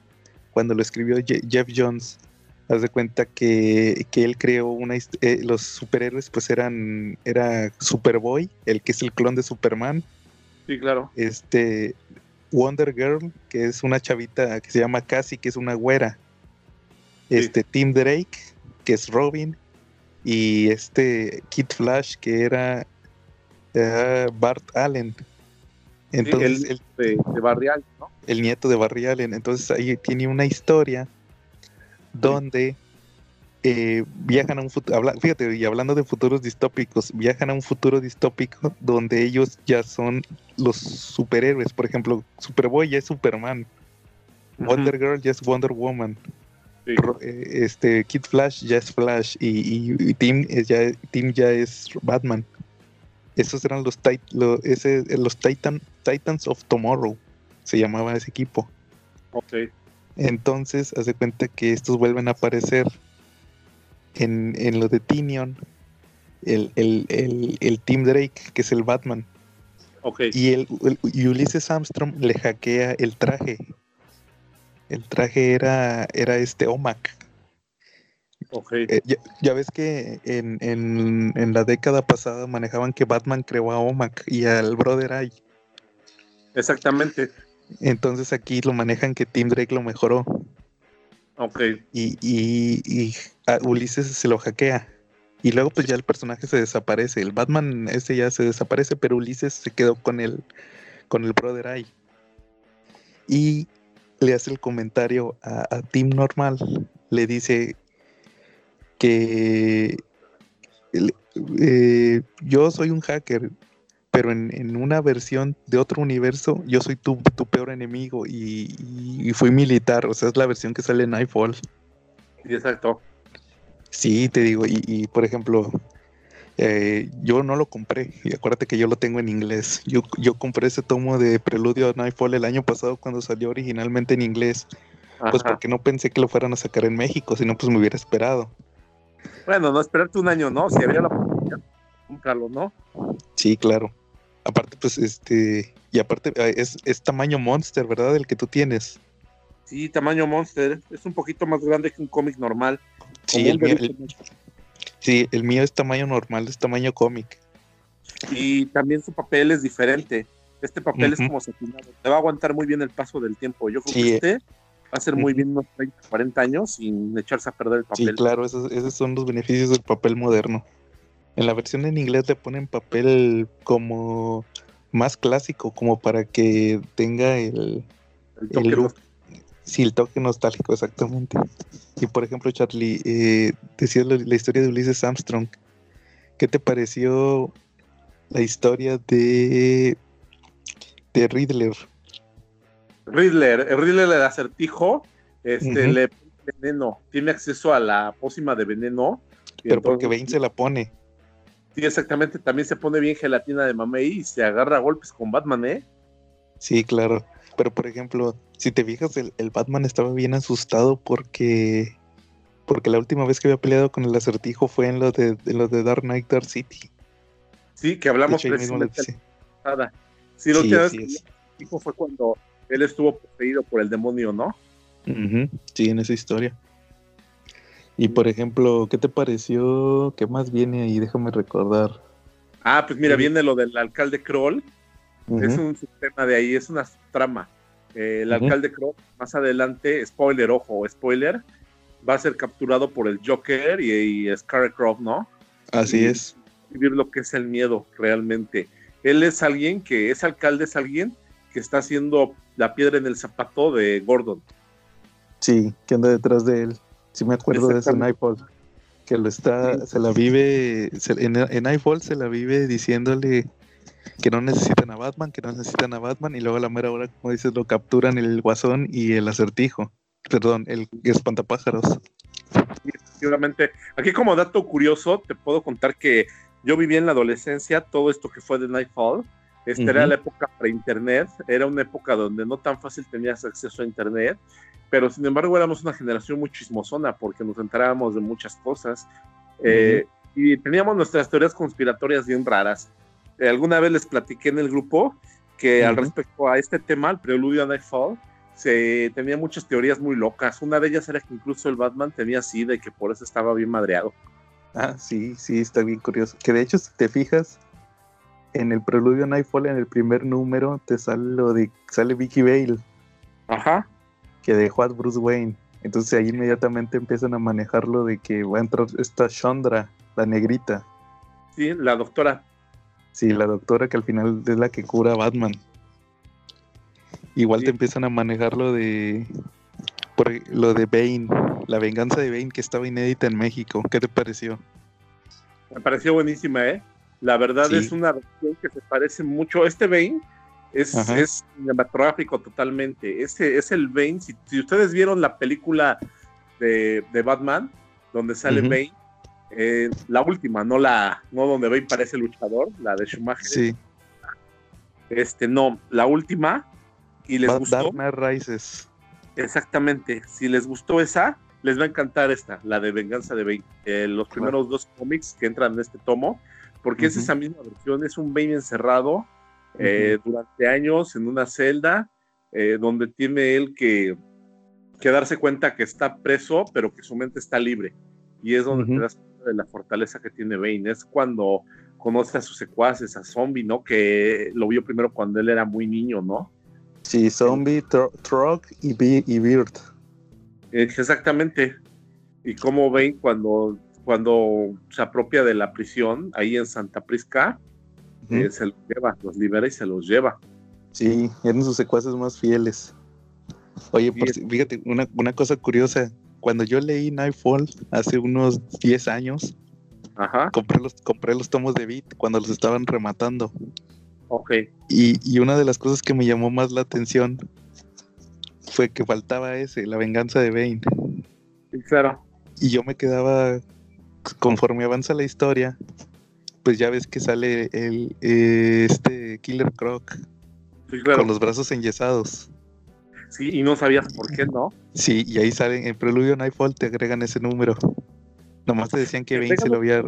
Speaker 1: cuando lo escribió Jeff Jones, haz de cuenta que, él creó una eh, los superhéroes pues eran era Superboy, el que es el clon de Superman.
Speaker 2: Sí, claro.
Speaker 1: Este Wonder Girl, que es una chavita que se llama Cassie, que es una güera. Este Tim Drake, que es Robin, y este Kid Flash que era Bart Allen.
Speaker 2: Entonces, el, de, Barry Allen, ¿no?
Speaker 1: El nieto de Barry Allen. Entonces ahí tiene una historia donde eh, viajan a un futuro, fíjate, y hablando de futuros distópicos, viajan a un futuro distópico donde ellos ya son los superhéroes. Por ejemplo, Superboy ya es Superman. Wonder Girl ya es Wonder Woman. Eh, este Kid Flash ya es Flash y, Tim, ya, Tim ya es Batman. Esos eran los, ese, los Titan, Titans of Tomorrow, se llamaba ese equipo.
Speaker 2: Ok.
Speaker 1: Entonces, hace cuenta que estos vuelven a aparecer en, en lo de Tinion, el, el, el, Team Drake, que es el Batman.
Speaker 2: Okay.
Speaker 1: Y, el, y Ulises Armstrong le hackea el traje el traje era, era este OMAC.
Speaker 2: Okay.
Speaker 1: Eh, ya, ves que en, en, la década pasada manejaban que Batman creó a OMAC y al Brother Eye.
Speaker 2: Exactamente.
Speaker 1: Entonces aquí lo manejan que Tim Drake lo mejoró.
Speaker 2: Ok.
Speaker 1: Y, y, y Ulises se lo hackea. Y luego pues ya el personaje se desaparece. El Batman ese ya se desaparece, pero Ulises se quedó con el, con el Brother Eye. Y le hace el comentario a, Tim Normal, le dice que eh, yo soy un hacker, pero en, una versión de otro universo yo soy tu, peor enemigo y, fui militar, o sea, es la versión que sale en Nightfall.
Speaker 2: Exacto.
Speaker 1: Sí, te digo, y, y por ejemplo, eh, yo no lo compré, y acuérdate que yo lo tengo en inglés. Yo, yo compré ese tomo de Preludio a Nightfall el año pasado cuando salió originalmente en inglés. Pues porque no pensé que lo fueran a sacar en México, sino pues me hubiera esperado.
Speaker 2: Bueno, no esperarte un año, ¿no? Si había la oportunidad, cómpralo, ¿no?
Speaker 1: Sí, claro. Aparte, pues, este, y aparte eh, es, es tamaño monster, ¿verdad? El que tú tienes.
Speaker 2: Sí, tamaño monster. Es un poquito más grande que un cómic normal.
Speaker 1: Sí el, mío, sí, el mío es tamaño normal, es tamaño cómic.
Speaker 2: Y también su papel es diferente. Este papel es como satinado. Te va a aguantar muy bien el paso del tiempo. Yo creo que este va a ser muy bien unos 30, 40 años sin echarse a perder el papel.
Speaker 1: Sí, claro, esos, esos son los beneficios del papel moderno. En la versión en inglés le ponen papel como más clásico, como para que tenga el,
Speaker 2: el toque,
Speaker 1: Sí, el toque nostálgico, exactamente. Y por ejemplo, Charlie, eh, decías la, la, historia de Ulises Armstrong. ¿Qué te pareció la historia de, de Riddler?
Speaker 2: Riddler, el Riddler el acertijo, este, le pone veneno, tiene acceso a la pócima de veneno.
Speaker 1: Pero entonces, porque Bane se la pone.
Speaker 2: Sí, exactamente, también se pone bien gelatina de mamey y se agarra a golpes con Batman, ¿eh?
Speaker 1: Sí, claro. Pero por ejemplo, si te fijas, el, el, Batman estaba bien asustado porque porque la última vez que había peleado con el acertijo fue en lo de, de lo de Dark Knight Dark City.
Speaker 2: Sí, que hablamos precisamente de la Sí, sí, que el acertijo fue cuando él estuvo poseído por el demonio, ¿no?
Speaker 1: Uh -huh. Sí, en esa historia. Y por ejemplo, ¿qué te pareció? ¿Qué más viene ahí? Déjame recordar.
Speaker 2: Ah, pues mira, viene lo del alcalde Kroll. Uh -huh. Es un sistema de ahí, es una trama. Eh, el uh -huh. alcalde Kroll, más adelante, spoiler, ojo, spoiler, va a ser capturado por el Joker y, y Scarecrow, ¿no?
Speaker 1: Así
Speaker 2: y,
Speaker 1: es.
Speaker 2: Vivir lo que es el miedo realmente. Él es alguien que, ese alcalde es alguien que está haciendo la piedra en el zapato de Gordon.
Speaker 1: Sí, que anda detrás de él. Sí me acuerdo de eso en Nightfall. Que lo está, se la vive, se, en, en Nightfall se la vive diciéndole que no necesitan a Batman, que no necesitan a Batman, y luego a la mera hora, como dices, lo capturan el guasón y el acertijo. Perdón, el espantapájaros.
Speaker 2: Efectivamente. Aquí como dato curioso, te puedo contar que yo viví en la adolescencia todo esto que fue de Nightfall. Esta uh -huh. era la época pre-internet, era una época donde no tan fácil tenías acceso a internet, pero sin embargo éramos una generación muy chismosona porque nos enterábamos de muchas cosas uh -huh. eh, y teníamos nuestras teorías conspiratorias bien raras. Eh, alguna vez les platiqué en el grupo que uh -huh. al respecto a este tema, el preludio a Nightfall, se tenía muchas teorías muy locas. Una de ellas era que incluso el Batman tenía SIDA y que por eso estaba bien madreado.
Speaker 1: Ah, sí, sí, está bien curioso. Que de hecho, si te fijas, en el preludio Nightfall, en el primer número, te sale lo de sale Vicky Bale.
Speaker 2: Ajá.
Speaker 1: Que dejó a Bruce Wayne. Entonces ahí inmediatamente empiezan a manejarlo de que va a entrar esta Chandra, la negrita.
Speaker 2: Sí, la doctora.
Speaker 1: Sí, la doctora que al final es la que cura a Batman. Igual sí. te empiezan a manejar lo de por lo de Bane, la venganza de Bane que estaba inédita en México. ¿Qué te pareció?
Speaker 2: Me pareció buenísima, ¿eh? La verdad sí. es una versión que se parece mucho. Este Bane es, es cinematográfico totalmente. Ese es el Bane. Si, si, ustedes vieron la película de, de Batman, donde sale uh -huh. Bane, eh, la última, no la, no donde Bane parece luchador, la de Schumacher.
Speaker 1: Sí.
Speaker 2: Este, no, la última. Y les
Speaker 1: Bad
Speaker 2: gustó.
Speaker 1: Dark Rises.
Speaker 2: Exactamente. Si les gustó esa, les va a encantar esta, la de Venganza de Bane. Eh, los primeros dos cómics que entran en este tomo porque uh -huh. es esa misma versión, es un Bane encerrado uh -huh. eh, durante años en una celda, eh, donde tiene él que, que, darse cuenta que está preso, pero que su mente está libre. Y es donde uh -huh. te das cuenta de la fortaleza que tiene Bane. Es cuando conoce a sus secuaces, a Zombie, ¿no? Que lo vio primero cuando él era muy niño, ¿no?
Speaker 1: Sí, Zombie, Trog y, y Beard.
Speaker 2: Exactamente. Y cómo Bane cuando cuando se apropia de la prisión ahí en Santa Prisca, -huh. eh, se los lleva, los libera y se los lleva.
Speaker 1: Sí, eran sus secuaces más fieles. Oye, por, fíjate, una, una, cosa curiosa, cuando yo leí Nightfall hace unos 10 años,
Speaker 2: Ajá.
Speaker 1: Compré, los, compré los tomos de Beat cuando los estaban rematando.
Speaker 2: Ok.
Speaker 1: Y, y una de las cosas que me llamó más la atención fue que faltaba ese, la venganza de Bane.
Speaker 2: Claro.
Speaker 1: Y yo me quedaba conforme avanza la historia, pues ya ves que sale el eh, este Killer Croc
Speaker 2: sí, claro.
Speaker 1: con los brazos enyesados.
Speaker 2: Sí, y no sabías por qué, ¿no?
Speaker 1: Sí, y ahí salen en Preludio Nightfall te agregan ese número. Nomás te decían que Bane se lo había...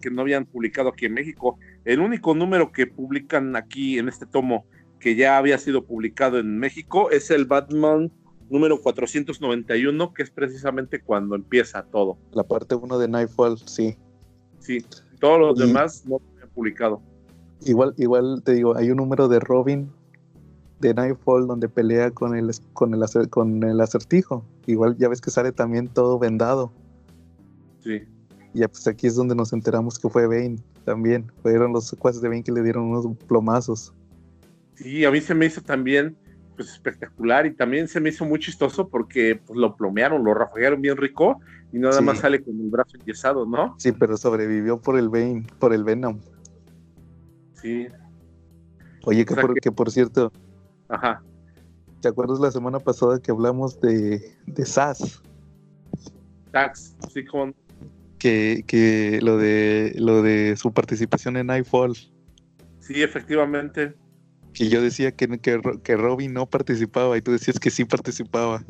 Speaker 2: Que no habían publicado aquí en México. El único número que publican aquí en este tomo que ya había sido publicado en México es el Batman número 491, que es precisamente cuando empieza todo.
Speaker 1: La parte 1 de Nightfall, sí.
Speaker 2: Sí, todos los demás no han publicado.
Speaker 1: Igual, igual te digo, hay un número de Robin de Nightfall donde pelea con el, con el, con el acertijo. Igual ya ves que sale también todo vendado.
Speaker 2: Sí.
Speaker 1: Y pues aquí es donde nos enteramos que fue Bane también. Fueron los secuaces de Bane que le dieron unos plomazos.
Speaker 2: Sí, a mí se me hizo también pues espectacular y también se me hizo muy chistoso porque pues, lo plomearon, lo rafaguearon bien rico y nada más sale con el brazo enyesado, ¿no?
Speaker 1: Sí, pero sobrevivió por el Bane, por el Venom.
Speaker 2: Sí.
Speaker 1: Oye, que, por, que... por cierto,
Speaker 2: Ajá.
Speaker 1: ¿Te acuerdas la semana pasada que hablamos de, de SAS?
Speaker 2: SAS, sí, con.
Speaker 1: Que, que lo de lo de su participación en Nightfall.
Speaker 2: Sí, efectivamente.
Speaker 1: Que yo decía que, que, Robin no participaba y tú decías que sí participaba.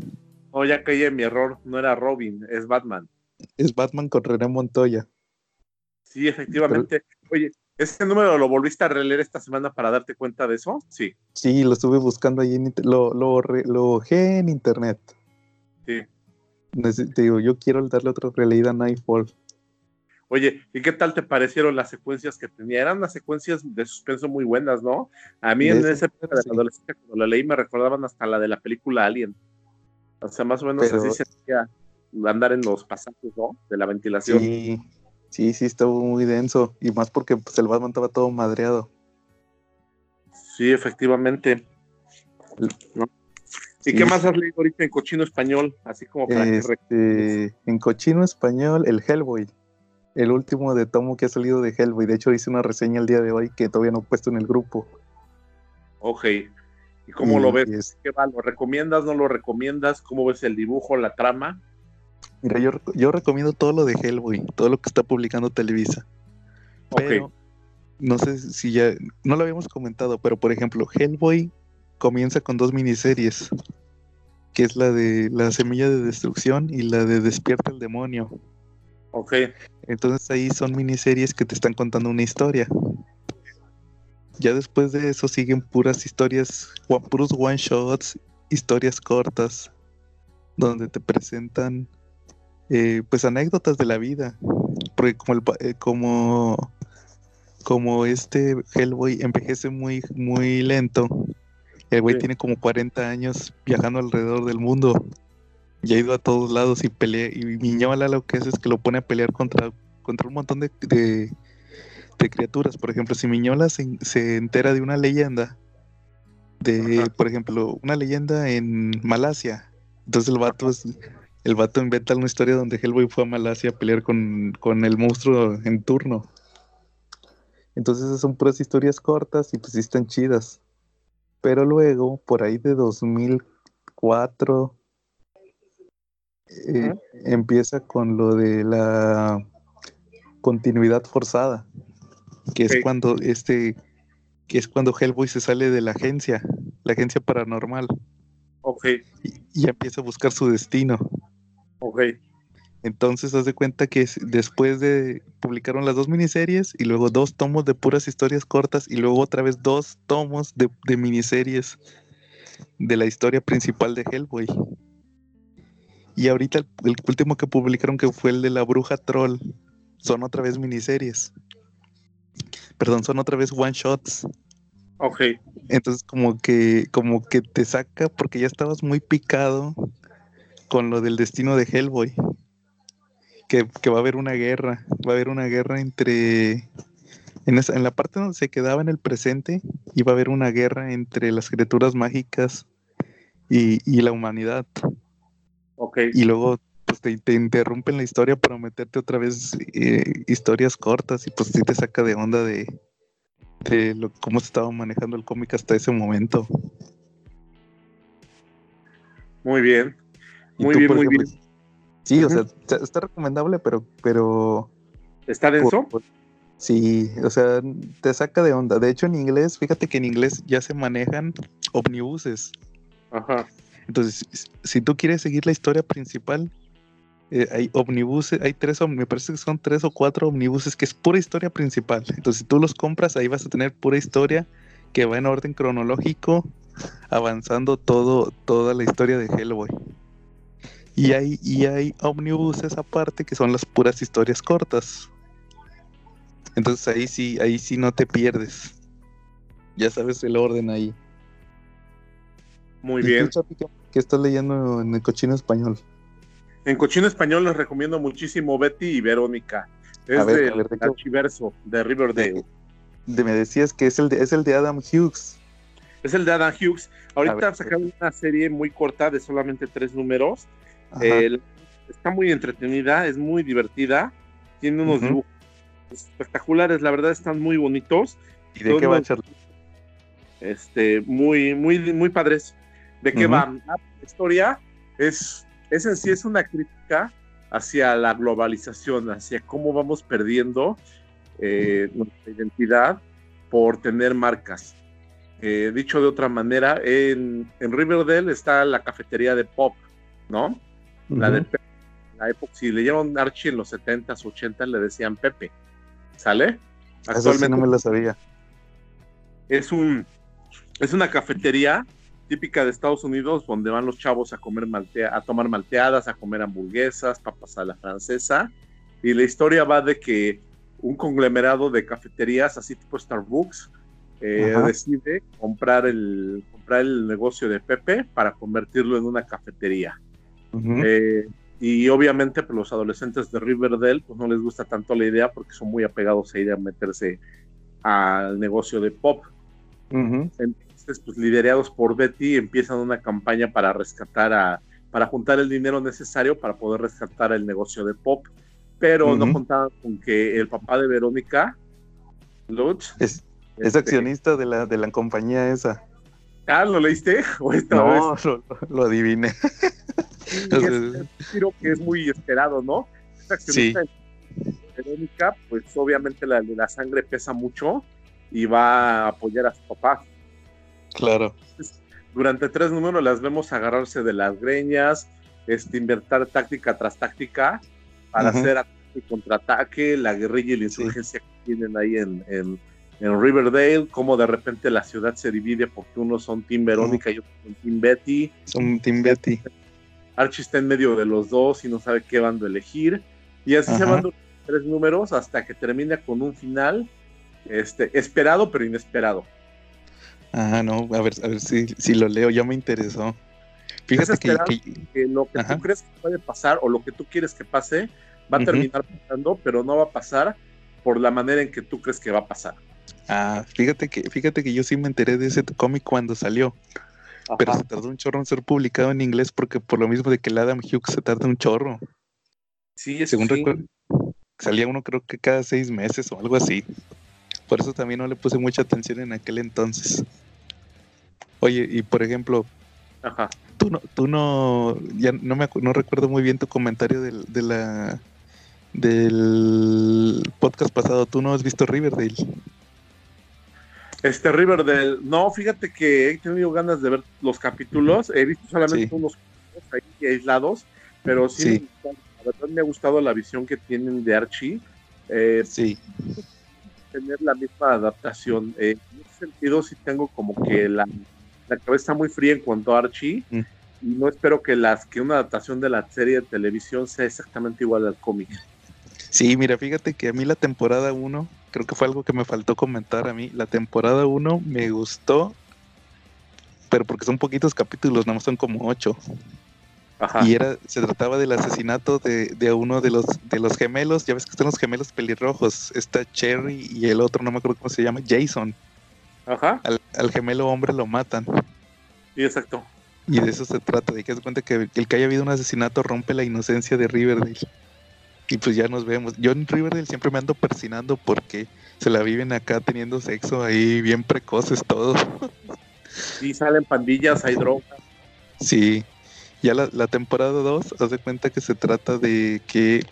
Speaker 2: Oh, ya caí en mi error. No era Robin, es Batman.
Speaker 1: Es Batman con René Montoya.
Speaker 2: Sí, efectivamente. Oye, ¿Ese número lo volviste a releer esta semana para darte cuenta de eso? Sí.
Speaker 1: Sí, lo estuve buscando ahí, en, lo, lo, lo en internet.
Speaker 2: Sí.
Speaker 1: Te digo, yo quiero darle otra releída a Nightfall.
Speaker 2: Oye, ¿y qué tal te parecieron las secuencias que tenía? Eran las secuencias de suspenso muy buenas, ¿no? A mí en ese época de la adolescencia, cuando la leí, me recordaban hasta la de la película Alien. O sea, más o menos así se hacía andar en los pasajes, ¿no? De la ventilación.
Speaker 1: Sí, Sí, sí, estuvo muy denso. Y más porque pues, el Batman estaba todo madreado.
Speaker 2: Sí, efectivamente. ¿Y qué más has leído ahorita en cochino español? Así como para
Speaker 1: este, En cochino español, el Hellboy. El último de tomo que ha salido de Hellboy. De hecho, hice una reseña el día de hoy que todavía no he puesto en el grupo.
Speaker 2: Ok. ¿Y cómo lo ves? ¿Qué va? ¿Lo recomiendas? ¿No lo recomiendas? ¿Cómo ves el dibujo, la trama?
Speaker 1: Mira, yo, yo recomiendo todo lo de Hellboy, todo lo que está publicando Televisa. Pero no sé si ya, no lo habíamos comentado, pero por ejemplo, Hellboy comienza con dos miniseries, que es la de La Semilla de Destrucción y la de Despierta el Demonio.
Speaker 2: Ok.
Speaker 1: Entonces ahí son miniseries que te están contando una historia. Ya después de eso siguen puras historias, puros one shots, historias cortas, donde te presentan eh, pues anécdotas de la vida. Porque como, el, eh, como, como este Hellboy envejece muy, muy lento, el güey tiene como 40 años viajando alrededor del mundo. Y ha ido a todos lados y pelea. Y Miñola lo que hace es que lo pone a pelear contra, contra un montón de, de, criaturas. Por ejemplo, si Miñola se, se, entera de una leyenda, de, por ejemplo, una leyenda en Malasia. Entonces el vato es, el vato inventa una historia donde Hellboy fue a Malasia a pelear con, el monstruo en turno. Entonces son puras historias cortas y pues sí están chidas. Pero luego, por ahí de 2004, eh, empieza con lo de la continuidad forzada, que es cuando este, que es cuando Hellboy se sale de la agencia, la agencia paranormal.
Speaker 2: Ok.
Speaker 1: Y, y empieza a buscar su destino.
Speaker 2: Ok.
Speaker 1: Entonces, haz de cuenta que después de publicaron las dos miniseries y luego dos tomos de puras historias cortas y luego otra vez dos tomos de, miniseries de la historia principal de Hellboy. Y ahorita el, último que publicaron que fue el de la bruja troll son otra vez miniseries. Perdón, son otra vez one shots.
Speaker 2: Ok.
Speaker 1: Entonces como que como que te saca porque ya estabas muy picado con lo del destino de Hellboy. Que, va a haber una guerra. Va a haber una guerra entre. En, en la parte donde se quedaba en el presente, iba a haber una guerra entre las criaturas mágicas y, la humanidad. Y luego pues, te, interrumpen la historia para meterte otra vez eh, historias cortas y pues sí te saca de onda de, de lo, cómo se estaba manejando el cómic hasta ese momento.
Speaker 2: Muy bien. Muy bien, muy bien.
Speaker 1: Sí, o sea, está recomendable, pero, pero.
Speaker 2: ¿Está denso?
Speaker 1: sí, o sea, te saca de onda. De hecho, en inglés, fíjate que en inglés ya se manejan omnibuses.
Speaker 2: Ajá.
Speaker 1: Entonces, si tú quieres seguir la historia principal, eh, hay omnibuses, hay tres, me parece que son tres o cuatro omnibuses que es pura historia principal. Entonces, si tú los compras, ahí vas a tener pura historia que va en orden cronológico, avanzando todo, toda la historia de Hellboy. Y hay, y hay omnibuses aparte que son las puras historias cortas. Entonces ahí sí, ahí sí no te pierdes. Ya sabes el orden ahí.
Speaker 2: Muy bien.
Speaker 1: ¿Qué estás leyendo en el cochino español?
Speaker 2: En cochino español les recomiendo muchísimo Betty y Verónica. Es del de archiverso de Riverdale.
Speaker 1: De, me decías que es el de, es el de Adam Hughes.
Speaker 2: Es el de Adam Hughes. Ahorita sacaron una serie muy corta de solamente tres números. está muy entretenida, es muy divertida. Tiene unos dibujos espectaculares, la verdad están muy bonitos.
Speaker 1: ¿Y de qué va a ser?
Speaker 2: Este, muy, muy, muy padres. ¿De qué va? La historia es, es en sí es una crítica hacia la globalización, hacia cómo vamos perdiendo eh, nuestra identidad por tener marcas. Eh, dicho de otra manera, en, en, Riverdale está la cafetería de Pop, ¿no? La de Pepe. La época, si le llaman Archie en los 70s, 80s, le decían Pepe. ¿Sale?
Speaker 1: Actualmente no me lo sabía.
Speaker 2: Es un es una cafetería típica de Estados Unidos donde van los chavos a comer maltea, a tomar malteadas, a comer hamburguesas, papas a la francesa. Y la historia va de que un conglomerado de cafeterías, así tipo Starbucks, eh, decide comprar el, comprar el negocio de Pepe para convertirlo en una cafetería. Eh, y obviamente pues, los adolescentes de Riverdale pues no les gusta tanto la idea porque son muy apegados a ir a meterse al negocio de pop. Entonces, pues liderados por Betty, empiezan una campaña para rescatar a, para juntar el dinero necesario para poder rescatar el negocio de pop. Pero no contaban con que el papá de Verónica, Lutz,
Speaker 1: es, este, accionista de la, de la compañía esa.
Speaker 2: Ah, ¿lo leíste?
Speaker 1: no, Lo, adiviné.
Speaker 2: es que es muy esperado, ¿no? Esta accionista de Verónica, pues obviamente la, la sangre pesa mucho y va a apoyar a su papá.
Speaker 1: Claro.
Speaker 2: durante tres números las vemos agarrarse de las greñas, este, invertir táctica tras táctica para hacer ataque y contraataque, la guerrilla y la insurgencia que tienen ahí en, en, Riverdale, como de repente la ciudad se divide porque unos son Team Verónica y otros son Team Betty.
Speaker 1: Son Team Betty.
Speaker 2: Archie está en medio de los dos y no sabe qué bando elegir. Y así se van tres números hasta que termina con un final este, esperado pero inesperado.
Speaker 1: Ah, no, a ver, a ver si, si lo leo, ya me interesó.
Speaker 2: Fíjate que, lo que tú crees que puede pasar o lo que tú quieres que pase va a terminar pasando, pero no va a pasar por la manera en que tú crees que va a pasar.
Speaker 1: Ah, fíjate que, fíjate que yo sí me enteré de ese cómic cuando salió. Pero se tardó un chorro en ser publicado en inglés porque por lo mismo de que el Adam Hughes se tarda un chorro.
Speaker 2: Sí,
Speaker 1: Según recuerdo, salía uno creo que cada seis meses o algo así. Por eso también no le puse mucha atención en aquel entonces. Oye, y por ejemplo, tú no, tú no, ya no me no recuerdo muy bien tu comentario del, de la del podcast pasado. ¿Tú no has visto Riverdale?
Speaker 2: Este Riverdale, no, fíjate que he tenido ganas de ver los capítulos. He visto solamente unos ahí aislados, pero sí, la verdad me ha gustado la visión que tienen de Archie.
Speaker 1: Eh, sí
Speaker 2: tener la misma adaptación. Eh, en ese sentido, sí tengo como que la, la cabeza muy fría en cuanto a Archie. Mm. Y no espero que, las, que una adaptación de la serie de televisión sea exactamente igual al cómic.
Speaker 1: Sí, mira, fíjate que a mí la temporada 1, creo que fue algo que me faltó comentar a mí. La temporada 1 me gustó, pero porque son poquitos capítulos, nada más son como 8. Y era, se trataba del asesinato de, de, uno de los, de los gemelos, ya ves que están los gemelos pelirrojos, está Cherry y el otro, no me acuerdo cómo se llama, Jason.
Speaker 2: Ajá.
Speaker 1: Al, gemelo hombre lo matan.
Speaker 2: Sí, exacto.
Speaker 1: Y de eso se trata, de que se cuenta que el que haya habido un asesinato rompe la inocencia de Riverdale. Y pues ya nos vemos. Yo en Riverdale siempre me ando persinando porque se la viven acá teniendo sexo ahí bien precoces todos.
Speaker 2: Sí, salen pandillas, hay drogas.
Speaker 1: Sí, ya la, temporada 2, haz de cuenta que se trata de que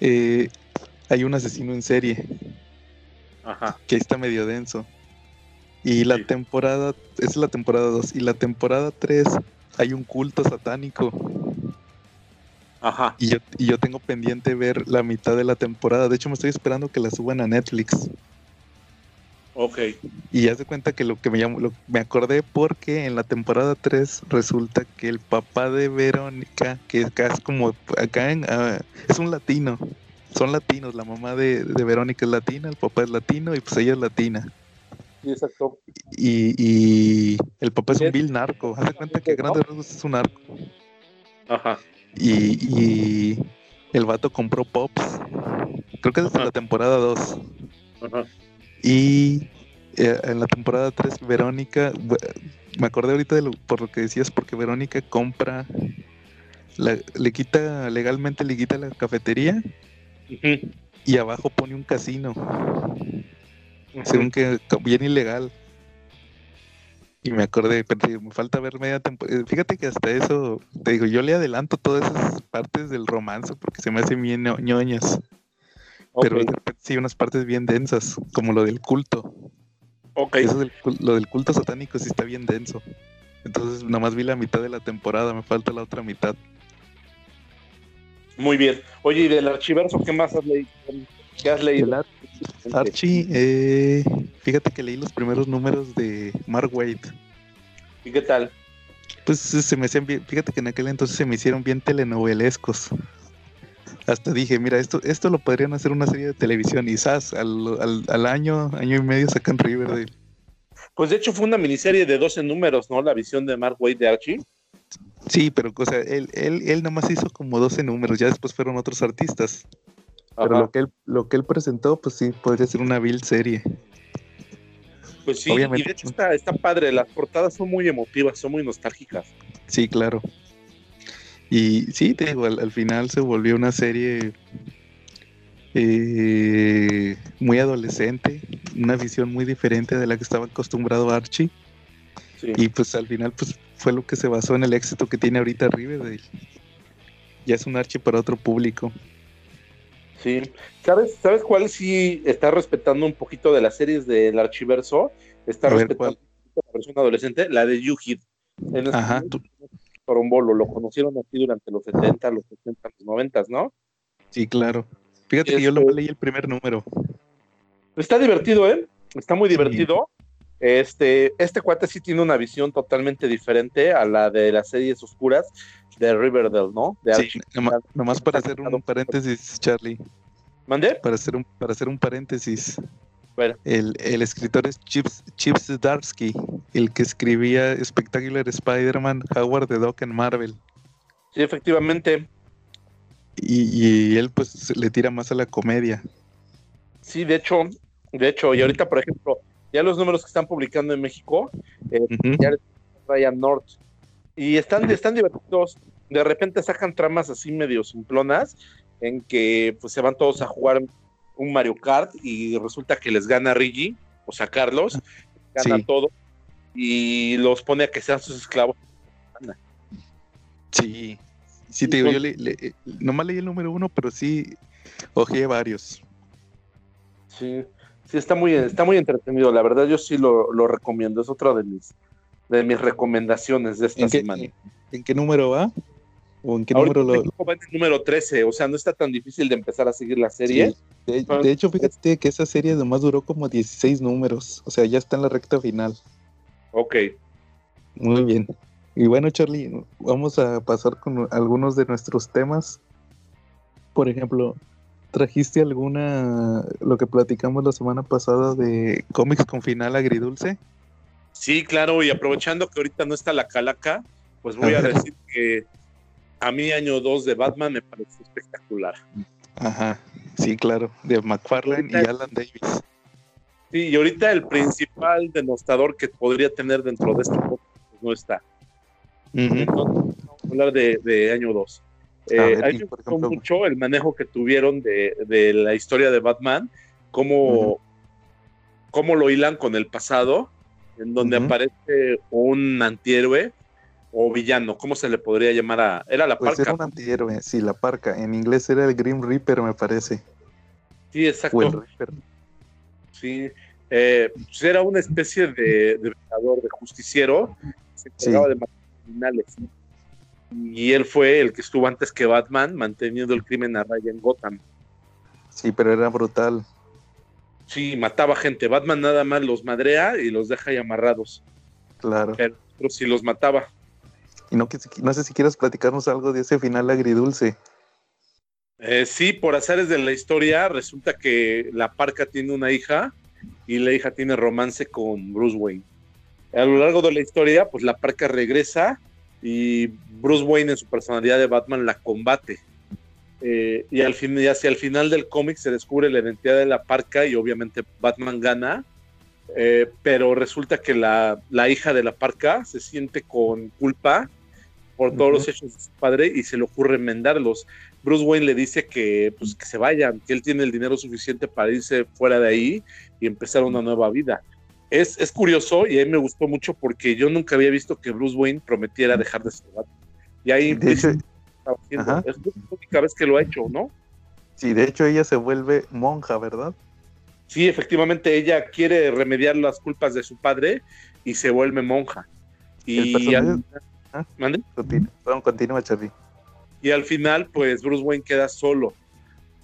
Speaker 1: eh, hay un asesino en serie.
Speaker 2: Ajá.
Speaker 1: Que está medio denso. Y la temporada, esa es la temporada 2. Y la temporada 3 hay un culto satánico.
Speaker 2: Ajá.
Speaker 1: Y yo, y yo tengo pendiente ver la mitad de la temporada. De hecho, me estoy esperando que la suban a Netflix.
Speaker 2: Ok.
Speaker 1: Y ya se cuenta que lo que me llamó, lo- me acordé porque en la temporada 3 resulta que el papá de Verónica, que acá es como, acá en, ah, es un latino, son latinos, la mamá de, de Verónica es latina, el papá es latino y pues ella es latina.
Speaker 2: Sí, exacto.
Speaker 1: Y, y el papá es un vil narco, haz de cuenta que grandes rasgos es un narco.
Speaker 2: Ajá.
Speaker 1: Y, y el vato compró Pops, creo que es la temporada 2.
Speaker 2: Ajá.
Speaker 1: Y eh, en la temporada 3, Verónica, me acordé ahorita de lo, por lo que decías, porque Verónica compra, la- le quita, legalmente le quita la cafetería Y abajo pone un casino, según que bien ilegal. Y me acordé, pero me falta ver media temporada. Fíjate que hasta eso, te digo, yo le adelanto todas esas partes del romance porque se me hacen bien ño- ñoñas. Pero
Speaker 2: Ok.
Speaker 1: de repente sí unas partes bien densas, como lo del culto.
Speaker 2: Ok.
Speaker 1: Eso del lo del culto satánico sí está bien denso. Entonces, nomás vi la mitad de la temporada, me falta la otra mitad.
Speaker 2: Muy bien. Oye, y del archiverso, ¿qué más has leído? ¿Qué has leído?
Speaker 1: Ar- Archie, eh, fíjate que leí los primeros números de Mark Waid.
Speaker 2: ¿Y qué tal?
Speaker 1: Pues se me hacían bien, fíjate que en aquel entonces se me hicieron bien telenovelescos. Hasta dije, mira, esto, esto lo podrían hacer una serie de televisión y ¡zas! Al, al, al año, año y medio sacan Riverdale.
Speaker 2: Pues de hecho fue una miniserie de 12 números, ¿no? La visión de Mark Wade de Archie.
Speaker 1: Sí, pero o sea, él, él, él nomás hizo como 12 números, ya después fueron otros artistas. Pero lo que él, lo que él presentó, pues sí, podría ser una vil serie.
Speaker 2: Pues sí,
Speaker 1: obviamente.
Speaker 2: y de hecho está, está padre. Las portadas son muy emotivas, son muy nostálgicas.
Speaker 1: Sí, claro. Y sí, te digo, al, al final se volvió una serie eh, muy adolescente, una visión muy diferente de la que estaba acostumbrado Archie.
Speaker 2: Sí.
Speaker 1: Y pues al final pues fue lo que se basó en el éxito que tiene ahorita Riverdale. Ya es un Archie para otro público.
Speaker 2: Sí. ¿Sabes, ¿Sabes cuál sí está respetando un poquito de las series del archiverso? Está
Speaker 1: ver,
Speaker 2: respetando la versión adolescente, la de Yuhid. En este
Speaker 1: Ajá, tú-
Speaker 2: Torombolo, lo conocieron aquí durante los 70, los 80, los 90, ¿no?
Speaker 1: sí, claro. Fíjate que yo lo
Speaker 2: Este-
Speaker 1: leí el primer número.
Speaker 2: Está divertido, ¿eh? Está muy divertido. Este, este cuate sí tiene una visión totalmente diferente a la de las series oscuras de Riverdale, ¿no? De
Speaker 1: Sí, nomás, nomás para hacer un paréntesis, Charlie.
Speaker 2: ¿Mandé?
Speaker 1: Para hacer un, para hacer un paréntesis.
Speaker 2: Bueno.
Speaker 1: El, el escritor es Chips, Chips Zdarsky, el que escribía Spectacular Spider-Man, Howard the Duck en Marvel.
Speaker 2: Sí, efectivamente.
Speaker 1: Y, y él pues le tira más a la comedia.
Speaker 2: Sí, de hecho, de hecho, y ahorita, por ejemplo, ya los números que están publicando en México, eh, ya Ryan North, y están, están divertidos. De repente sacan tramas así medio simplonas, en que pues se van todos a jugar un Mario Kart y resulta que les gana Rigi, o sea, Carlos, gana
Speaker 1: Sí.
Speaker 2: todo y los pone a que sean sus esclavos.
Speaker 1: Sí, sí te digo, yo le, le- nomás leí el número uno, pero sí ojeé varios.
Speaker 2: Sí, sí, está muy, está muy entretenido. La verdad, yo sí lo, lo recomiendo. Es otra de mis, de mis recomendaciones de esta
Speaker 1: ¿En qué,
Speaker 2: semana.
Speaker 1: en- qué número va? ¿O en qué
Speaker 2: Ahorita
Speaker 1: número lo...?
Speaker 2: Va en el número 13, o sea, no está tan difícil de empezar a seguir la serie.
Speaker 1: Sí. De, de hecho, fíjate que esa serie nomás duró como 16 números. O sea, ya está en la recta final.
Speaker 2: Ok,
Speaker 1: Muy bien. Y bueno, Charlie, vamos a pasar con algunos de nuestros temas. Por ejemplo, ¿trajiste alguna, lo que platicamos la semana pasada de cómics con final agridulce?
Speaker 2: sí, claro, y aprovechando que ahorita no está la calaca, pues voy a decir que a mí año 2 de Batman me parece espectacular.
Speaker 1: Ajá, sí, claro, de McFarlane y Alan Davis.
Speaker 2: Sí, y ahorita el principal denostador que podría tener dentro de este podcast pues, no está. Entonces, vamos a hablar de, de año 2.
Speaker 1: A ver,
Speaker 2: a mí me gustó mucho el manejo que tuvieron de, de la historia de Batman, cómo, cómo lo hilan con el pasado, en donde aparece un antihéroe o villano, ¿cómo se le podría llamar a...? Era la
Speaker 1: Pues
Speaker 2: parca.
Speaker 1: era un antihéroe, sí, la parca. En inglés era el Grim Reaper, me parece.
Speaker 2: Sí, exacto.
Speaker 1: O el Reaper.
Speaker 2: Sí, eh, pues era una especie de, de vengador, de justiciero, que se encargaba
Speaker 1: Sí.
Speaker 2: de matar criminales. Y él fue el que estuvo antes que Batman manteniendo el crimen a raya en Gotham.
Speaker 1: Sí, pero era brutal.
Speaker 2: Sí, mataba gente. Batman nada más los madrea y los deja ahí amarrados.
Speaker 1: Claro.
Speaker 2: Pero, sí los mataba.
Speaker 1: Y no, no sé si quieres platicarnos algo de ese final agridulce.
Speaker 2: Eh, sí, por azares de la historia, resulta que la parca tiene una hija y la hija tiene romance con Bruce Wayne. A lo largo de la historia, pues la parca regresa y Bruce Wayne en su personalidad de Batman la combate. Eh, y al fin, y hacia el final del cómic se descubre la identidad de la parca y obviamente Batman gana, eh, pero resulta que la, hija de la parca se siente con culpa por todos los hechos de su padre y se le ocurre enmendarlos. Bruce Wayne le dice que, pues, que se vayan, que él tiene el dinero suficiente para irse fuera de ahí y empezar una nueva vida es, curioso y a mí me gustó mucho porque yo nunca había visto que Bruce Wayne prometiera dejar de ser Batman. Y ahí de hecho, es la única vez que lo ha hecho, ¿no?
Speaker 1: Sí, de hecho ella se vuelve monja, ¿verdad?
Speaker 2: Sí, efectivamente ella quiere remediar las culpas de su padre y se vuelve monja. Y al...
Speaker 1: ¿Ah? Continúa, Charlie.
Speaker 2: Y al final, pues Bruce Wayne queda solo.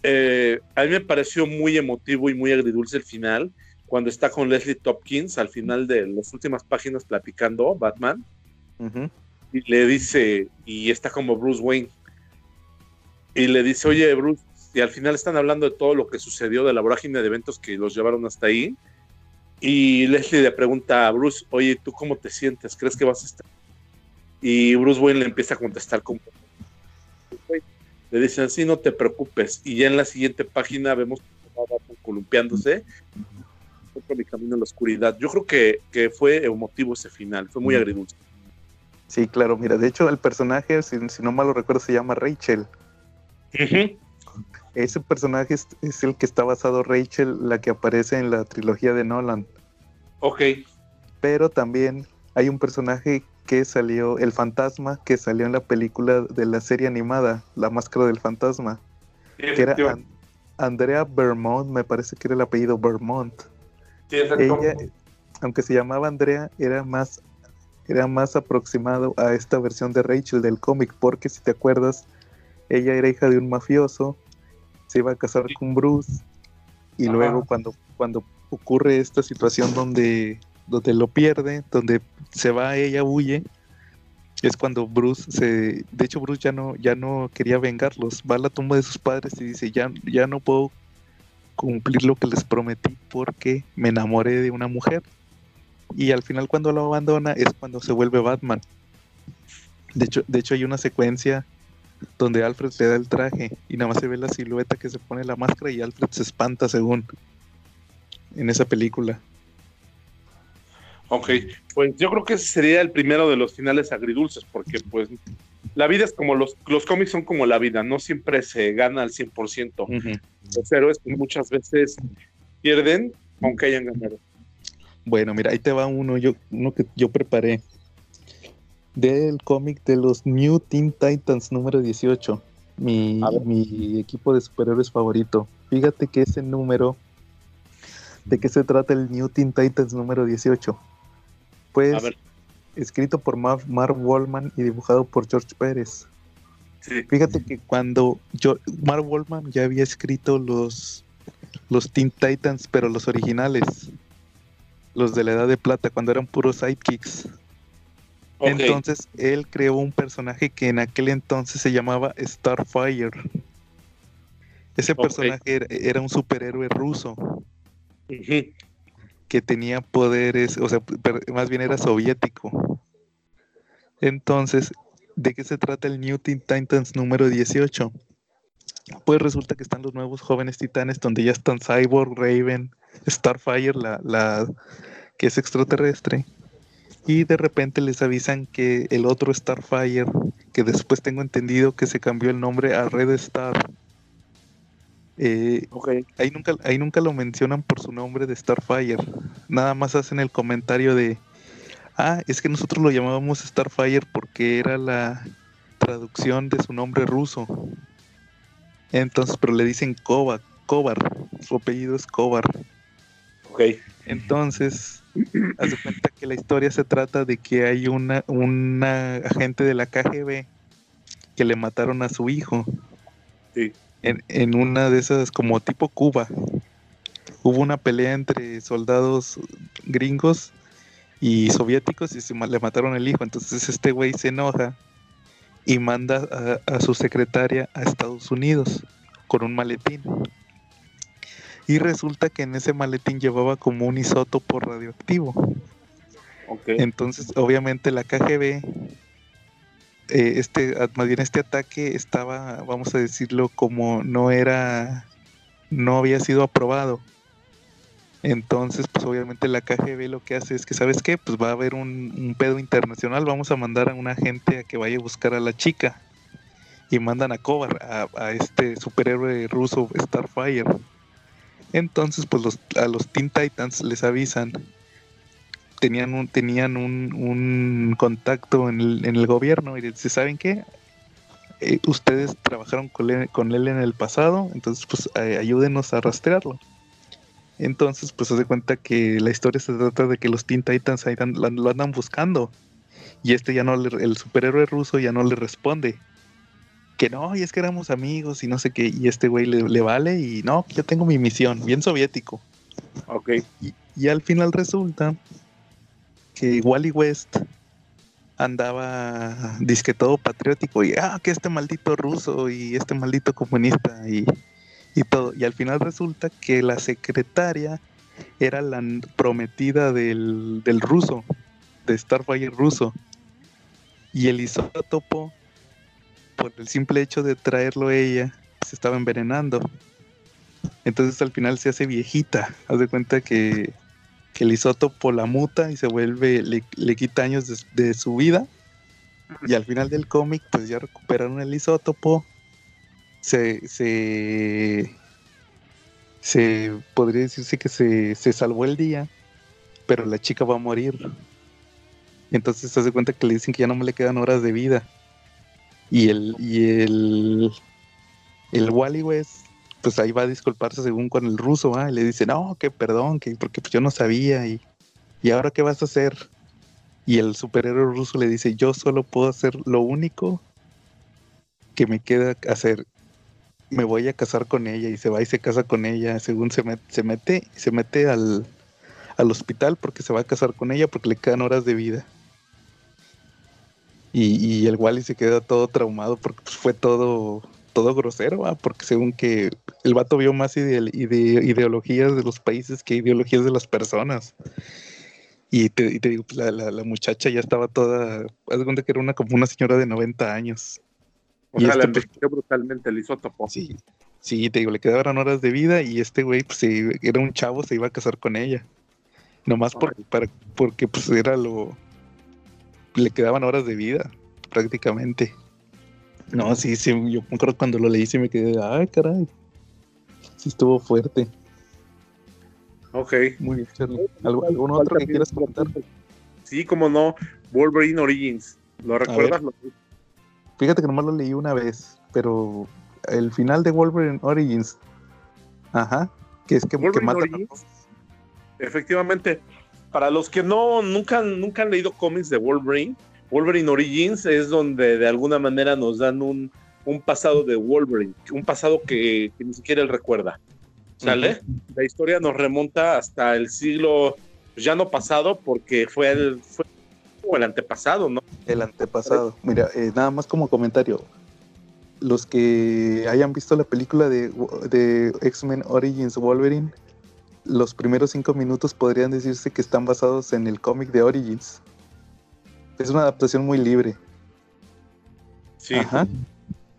Speaker 2: Eh, a mí me pareció muy emotivo y muy agridulce el final cuando está con Leslie Topkins al final de las últimas páginas platicando Batman y le dice y está como Bruce Wayne y le dice oye Bruce y al final están hablando de todo lo que sucedió de la vorágine de eventos que los llevaron hasta ahí y Leslie le pregunta a Bruce oye tú cómo te sientes crees que vas a estar y Bruce Wayne le empieza a contestar como le dicen así no te preocupes y ya en la siguiente página vemos columpiándose por mi camino en la oscuridad. Yo creo que, que fue emotivo ese final, fue muy agridulce.
Speaker 1: Sí, claro, mira, de hecho el personaje, si, no mal lo recuerdo, se llama Rachel. Ese personaje es, el que está basado Rachel, la que aparece en la trilogía de Nolan.
Speaker 2: Ok.
Speaker 1: Pero también hay un personaje que salió, el fantasma, que salió en la película de la serie animada, La Máscara del Fantasma. que era Andrea Vermont, me parece que era el apellido Vermont ella, aunque se llamaba Andrea, era más, era más aproximado a esta versión de Rachel del cómic, porque si te acuerdas, ella era hija de un mafioso, se iba a casar con Bruce, y luego cuando, cuando ocurre esta situación donde, donde lo pierde, donde se va, ella huye, es cuando Bruce se, de hecho Bruce ya no, ya no quería vengarlos, va a la tumba de sus padres y dice ya, ya no puedo cumplir lo que les prometí porque me enamoré de una mujer. Y al final cuando lo abandona es cuando se vuelve Batman. De hecho, de hecho hay una secuencia donde Alfred le da el traje y nada más se ve la silueta que se pone la máscara y Alfred se espanta según en esa película.
Speaker 2: Ok, pues yo creo que ese sería el primero de los finales agridulces, porque pues la vida es como los, los cómics son como la vida, no siempre se gana al 100%. Los héroes muchas veces pierden aunque hayan ganado.
Speaker 1: Bueno, mira, ahí te va uno, yo, uno que yo preparé del cómic de los New Teen Titans número 18, mi, mi equipo de superhéroes favorito. Fíjate que ese número, ¿de qué se trata el New Teen Titans número 18? Pues escrito por Mark Wallman y dibujado por George Pérez. Fíjate que cuando yo, Mark Wallman ya había escrito los, los Teen Titans, pero los originales, los de la Edad de Plata, cuando eran puros sidekicks. Entonces él creó un personaje que en aquel entonces se llamaba Starfire. Ese personaje era, un superhéroe ruso que tenía poderes, o sea, más bien era soviético. Entonces, ¿de qué se trata el New Teen Titans número 18? Pues resulta que están los nuevos jóvenes titanes donde ya están Cyborg, Raven, Starfire, la, la que es extraterrestre. Y de repente les avisan que el otro Starfire, que después tengo entendido que se cambió el nombre a Red Star, eh, ahí, nunca, ahí nunca lo mencionan por su nombre de Starfire. Nada más hacen el comentario de, ah, es que nosotros lo llamábamos Starfire porque era la traducción de su nombre ruso. Entonces, pero le dicen Kovar, Kovar, su apellido es Kovar.
Speaker 2: Ok.
Speaker 1: Entonces, hace cuenta que la historia se trata de que hay una, una agente de la KGB que le mataron a su hijo.
Speaker 2: Sí.
Speaker 1: En, en una de esas, como tipo Cuba. Hubo una pelea entre soldados gringos y soviéticos y se le mataron el hijo. Entonces este güey se enoja y manda a, a su secretaria a Estados Unidos con un maletín. Y resulta que en ese maletín llevaba como un isótopo radioactivo. Entonces, obviamente la KGB, eh, este, más bien este ataque estaba, vamos a decirlo, como no era, no había sido aprobado. Entonces, pues obviamente la KGB lo que hace es que, ¿sabes qué? Pues va a haber un, un pedo internacional, vamos a mandar a una gente a que vaya a buscar a la chica. Y mandan a Kovar, a, a este superhéroe ruso Starfire. Entonces, pues los, a los Teen Titans les avisan tenían un, tenían un, un contacto en el, en el gobierno y dice, ¿saben qué? Eh, ustedes trabajaron con él, con él en el pasado, entonces pues eh, ayúdenos a rastrearlo. Entonces pues se da cuenta que la historia se trata de que los Teen Titans lo, andan buscando y este ya no, le- el superhéroe ruso ya no le responde. Que no, y es que éramos amigos y no sé qué, y este güey le, le vale y no, yo tengo mi misión, bien soviético.
Speaker 2: Ok.
Speaker 1: Y, y al final resulta que Wally West andaba disque todo patriótico y ah, que este maldito ruso y este maldito comunista y, y todo. Y al final resulta que la secretaria era la prometida del, del ruso, de Starfire ruso. Y el isótopo, por el simple hecho de traerlo ella, se estaba envenenando. Entonces al final se hace viejita. Haz de cuenta que, que el isótopo la muta y se vuelve, le, le quita años de, su vida. Y al final del cómic, pues ya recuperaron el isótopo. Se, se, se podría decirse que se, se salvó el día, pero la chica va a morir. Entonces se hace cuenta que le dicen que ya no me le quedan horas de vida. Y el, y el, el Wally West pues ahí va a disculparse según con el ruso, ¿ah? Y le dice, no, que perdón, que porque pues yo no sabía y, y ahora qué vas a hacer. Y el superhéroe ruso le dice, yo solo puedo hacer lo único que me queda hacer. Me voy a casar con ella y se va y se casa con ella, según se, met- se mete, se mete al, al hospital porque se va a casar con ella porque le quedan horas de vida. Y, y el Wally se queda todo traumado porque pues, fue todo, todo grosero, ¿va? porque según que el vato vio más ide- ide- ideologías de los países que ideologías de las personas. Y te, y te digo, pues, la, la- la muchacha ya estaba toda, haz de cuenta que era una como una señora de 90 años.
Speaker 2: O
Speaker 1: Y
Speaker 2: sea,
Speaker 1: este,
Speaker 2: le envejeció brutalmente el isótopo.
Speaker 1: Sí, sí, te digo, le quedaban horas de vida y este güey, pues se- era un chavo, se iba a casar con ella. Nomás por, para, porque pues era lo... Le quedaban horas de vida, prácticamente. No, sí, sí, yo me acuerdo cuando lo leí sí me quedé, ay, caray. Sí estuvo fuerte.
Speaker 2: Ok.
Speaker 1: Muy bien, Charlie. ¿Algo- ¿Algún otro que quieras comentar?
Speaker 2: Sí, como no. Wolverine Origins. ¿Lo recuerdas? Lo-
Speaker 1: Fíjate que nomás lo leí una vez, pero el final de Wolverine Origins, ajá, que es que, que
Speaker 2: Wolverine
Speaker 1: matan a
Speaker 2: Origins.
Speaker 1: todos.
Speaker 2: Efectivamente. Para los que no nunca, nunca han leído cómics de Wolverine, Wolverine Origins es donde de alguna manera nos dan un, un pasado de Wolverine, un pasado que, que ni siquiera él recuerda. ¿Sale? La historia nos remonta hasta el siglo pues, ya no pasado, porque fue el, fue el antepasado, ¿no?
Speaker 1: El antepasado. Mira, eh, nada más como comentario. Los que hayan visto la película de, de X-Men Origins Wolverine, los primeros cinco minutos podrían decirse que están basados en el cómic de Origins. Es una adaptación muy libre.
Speaker 2: Sí.
Speaker 1: Ajá.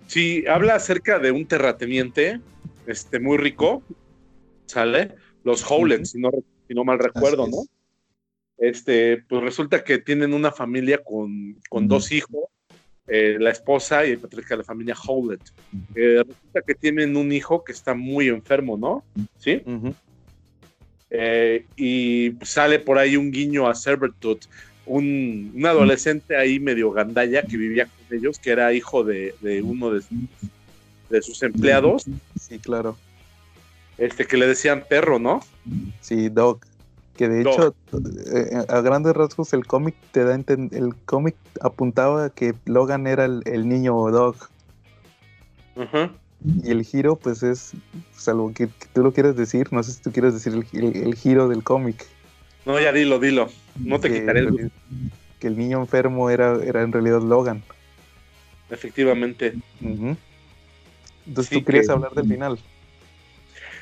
Speaker 2: Sí, habla acerca de un terrateniente este, muy rico, ¿sale? Los Howlets, si, no, si no mal recuerdo, ¿no?
Speaker 1: es.
Speaker 2: Este, pues resulta que tienen una familia con, con dos hijos, eh, la esposa y el patriarca de la familia Howlett. Eh, resulta que tienen un hijo que está muy enfermo, ¿no? ¿Sí? Eh, y sale por ahí un guiño a Servertooth, un, un adolescente ahí medio gandalla que vivía con ellos, que era hijo de, de uno de sus, de sus empleados,
Speaker 1: Sí, claro.
Speaker 2: este, que le decían perro, ¿no?
Speaker 1: Sí, Doc. Que de hecho, eh, a grandes rasgos, el cómic te da el cómic apuntaba que Logan era el, niño Dog. Y el giro, pues es, salvo que, tú lo quieras decir, no sé si tú quieres decir el, giro del cómic.
Speaker 2: No, ya dilo, dilo. No te quitaré el
Speaker 1: Que el niño enfermo era, era en realidad Logan.
Speaker 2: Efectivamente.
Speaker 1: Entonces tú querías hablar del final.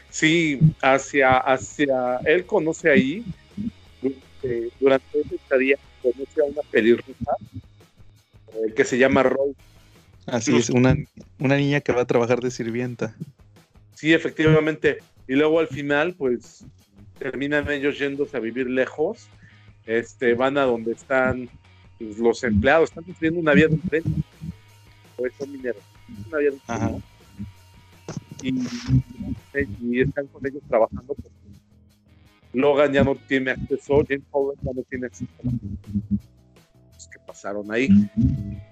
Speaker 2: Sí, hacia, hacia, él conoce ahí, este, durante ese estadía, conoce a una pelirroja eh, que se llama Rose.
Speaker 1: Así es, una, una niña que va a trabajar de sirvienta.
Speaker 2: Sí, efectivamente. Y luego al final, pues, terminan ellos yéndose a vivir lejos. Este, van a donde están pues, los empleados, están construyendo una vía de tren. Pues son mineros. Una vía de tren y, están con ellos trabajando porque Logan ya no tiene acceso, James Howard ya no tiene acceso a los que pasaron ahí.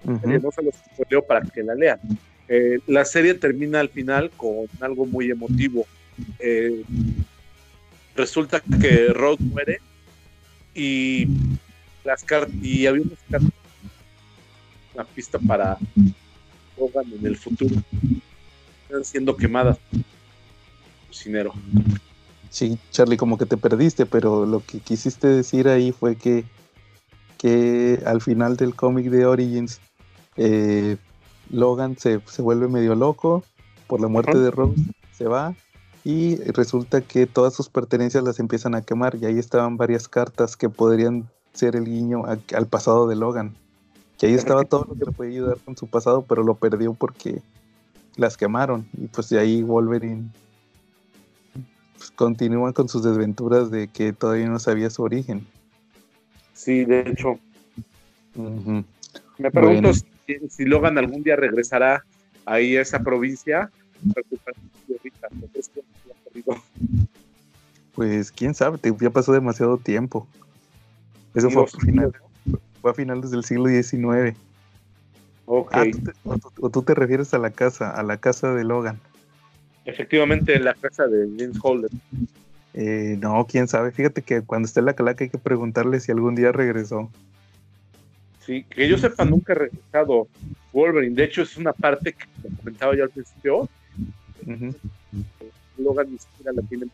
Speaker 2: No se los leo para que la lean. Eh, la serie termina al final con algo muy emotivo. Eh, resulta que Rod muere y las cartas y había unas cartas una pista para Logan en el futuro están siendo quemadas. Cocinero.
Speaker 1: Sí, Charlie, como que te perdiste, pero lo que quisiste decir ahí fue que, que al final del cómic de Origins, eh, Logan se, vuelve medio loco por la muerte de Rose, se va y resulta que todas sus pertenencias las empiezan a quemar y ahí estaban varias cartas que podrían ser el guiño al pasado de Logan. Que ahí estaba todo lo que le podía ayudar con su pasado, pero lo perdió porque las quemaron y pues de ahí Wolverine pues, continúa con sus desventuras de que todavía no sabía su origen.
Speaker 2: Sí, de hecho. Me pregunto si, Logan algún día regresará ahí a esa provincia.
Speaker 1: Pues quién sabe, ya pasó demasiado tiempo. Eso fue, fue a finales del siglo XIX. Ah, o, tú te refieres a la casa, a la casa de Logan.
Speaker 2: Efectivamente, la casa de James Holder.
Speaker 1: Eh, no, quién sabe. Fíjate que cuando esté en la calaca hay que preguntarle si algún día regresó.
Speaker 2: Sí, que yo sepa, nunca ha regresado Wolverine. De hecho, es una parte que comentaba yo al principio. Logan ni siquiera la tiene.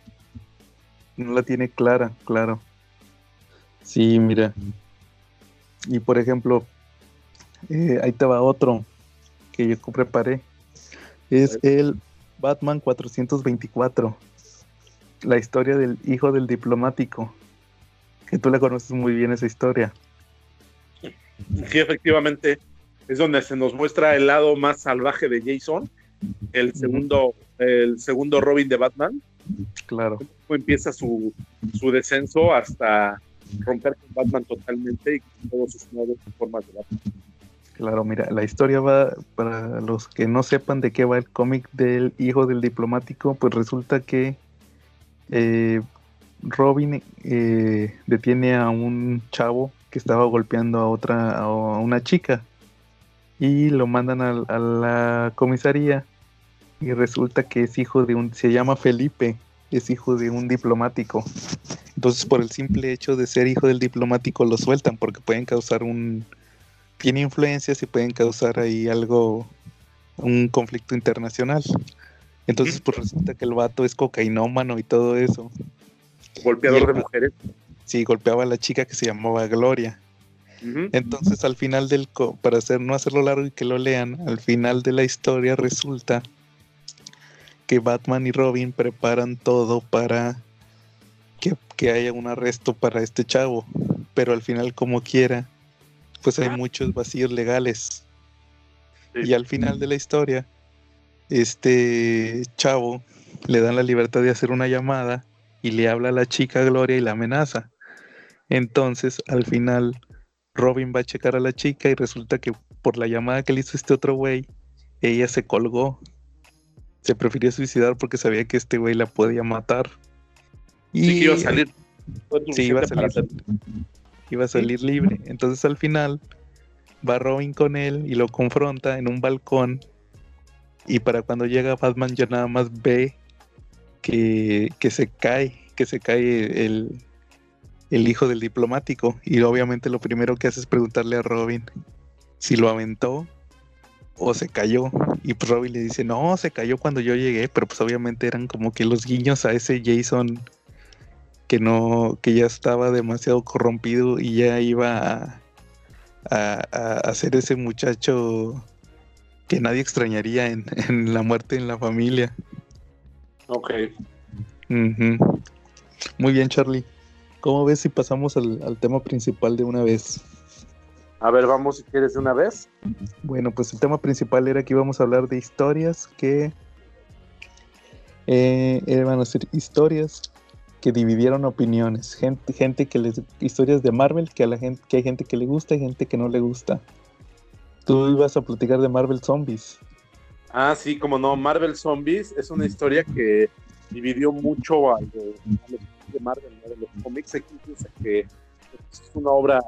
Speaker 1: No la tiene clara, claro. Sí, mira. Y por ejemplo, eh, ahí te va otro que yo preparé. Es el Batman 424. La historia del hijo del diplomático. Que tú le conoces muy bien esa historia.
Speaker 2: Sí, efectivamente. Es donde se nos muestra el lado más salvaje de Jason. El segundo, el segundo Robin de Batman.
Speaker 1: Claro.
Speaker 2: Cómo empieza su, su descenso hasta romper con Batman totalmente y con todos sus nuevos formas de Batman.
Speaker 1: Claro, mira, la historia va, para los que no sepan de qué va el cómic del hijo del diplomático, pues resulta que eh, Robin eh, detiene a un chavo que estaba golpeando a otra, a una chica y lo mandan a, a la comisaría y resulta que es hijo de un, se llama Felipe, es hijo de un diplomático. Entonces por el simple hecho de ser hijo del diplomático lo sueltan porque pueden causar un, tiene influencias y pueden causar ahí algo, un conflicto internacional. Entonces, pues resulta que el vato es cocainómano y todo eso.
Speaker 2: Golpeador de mujeres.
Speaker 1: Sí, golpeaba a la chica que se llamaba Gloria. Entonces, al final del, para hacer, no hacerlo largo y que lo lean, al final de la historia resulta que Batman y Robin preparan todo para que, que haya un arresto para este chavo. Pero al final, como quiera, pues hay muchos vacíos legales. Y al final de la historia, este chavo le dan la libertad de hacer una llamada y le habla a la chica Gloria y la amenaza. Entonces, al final, Robin va a checar a la chica y resulta que por la llamada que le hizo este otro güey, ella se colgó. Se prefirió suicidar porque sabía que este güey la podía matar.
Speaker 2: Y sí, iba a salir.
Speaker 1: Sí, iba a salir iba a salir libre. Entonces al final va Robin con él y lo confronta en un balcón. Y para cuando llega Batman ya nada más ve que, se cae, que se cae el, el hijo del diplomático. Y obviamente lo primero que hace es preguntarle a Robin si lo aventó o se cayó. Y pues Robin le dice, no, se cayó cuando yo llegué, pero pues obviamente eran como que los guiños a ese Jason que no, que ya estaba demasiado corrompido y ya iba a, a, ser ese muchacho que nadie extrañaría en, en, la muerte en la familia.
Speaker 2: Ok.
Speaker 1: Muy bien, Charlie. ¿Cómo ves si pasamos al, al tema principal de una vez?
Speaker 2: A ver, vamos si quieres de una vez.
Speaker 1: Bueno, pues el tema principal era que íbamos a hablar de historias que eh, iban a ser historias que dividieron opiniones, gente, gente que les historias de Marvel que a la gente que hay gente que le gusta y gente que no le gusta. Tú ibas a platicar de Marvel Zombies.
Speaker 2: Ah, sí, como no, Marvel Zombies es una historia que dividió mucho a, los de Marvel, de los cómics. Aquí piensa que es una obra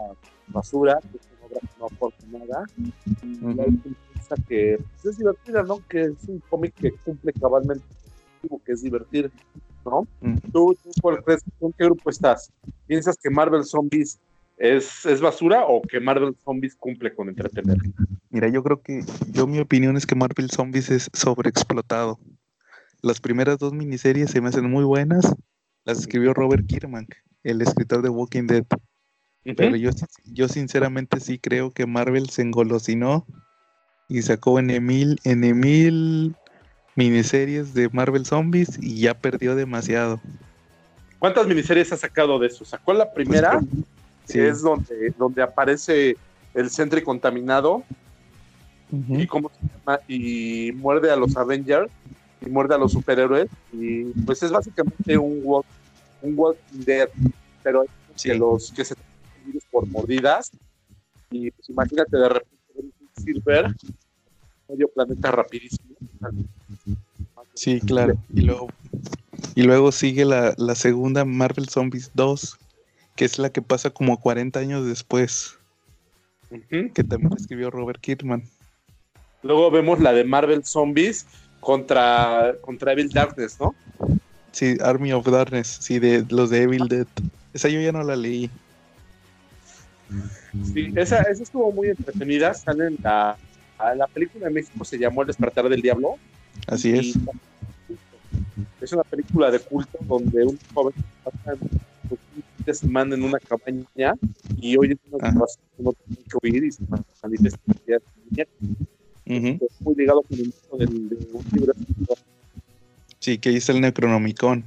Speaker 2: basura, no aporta nada. Y hay piensa que pues, es divertida, ¿no? Que es un cómic que cumple cabalmente que es divertir, ¿no? ¿Tú, ¿con qué grupo estás? ¿Piensas que Marvel Zombies es, es basura o que Marvel Zombies cumple con entretener?
Speaker 1: Mira, yo creo que, yo mi opinión es que Marvel Zombies es sobreexplotado. Las primeras dos miniseries se me hacen muy buenas. Las escribió Robert Kierman, el escritor de Walking Dead. Pero yo, yo sinceramente sí creo que Marvel se engolosinó y sacó en Emil, en Emil miniseries de Marvel Zombies y ya perdió demasiado.
Speaker 2: ¿Cuántas miniseries ha sacado de eso? Sacó la primera, pues, que es donde, donde aparece el Sentry contaminado y cómo se llama, y muerde a los Avengers y muerde a los superhéroes y pues es básicamente un un Walking Dead, pero hay que los que se por mordidas. Y pues imagínate de repente un Silver, medio planeta rapidísimo.
Speaker 1: Sí, claro. Y luego, y luego sigue la, la segunda Marvel Zombies 2, que es la que pasa como 40 años después. Que también escribió Robert Kirkman.
Speaker 2: Luego vemos la de Marvel Zombies contra, contra Evil Darkness, ¿no?
Speaker 1: Sí, Army of Darkness, sí, de los de Evil Dead. Esa yo ya no la leí.
Speaker 2: Sí, esa, esa estuvo muy entretenida. Sale en la, la película de México, se llamó El despertar del diablo.
Speaker 1: Así es.
Speaker 2: Es una película de culto donde un joven pasa de semana en una cabaña y oye una situación que no tiene que oír y se manifiesta muy ligado con el mundo del, de un libro.
Speaker 1: Sí, que es el Necronomicon.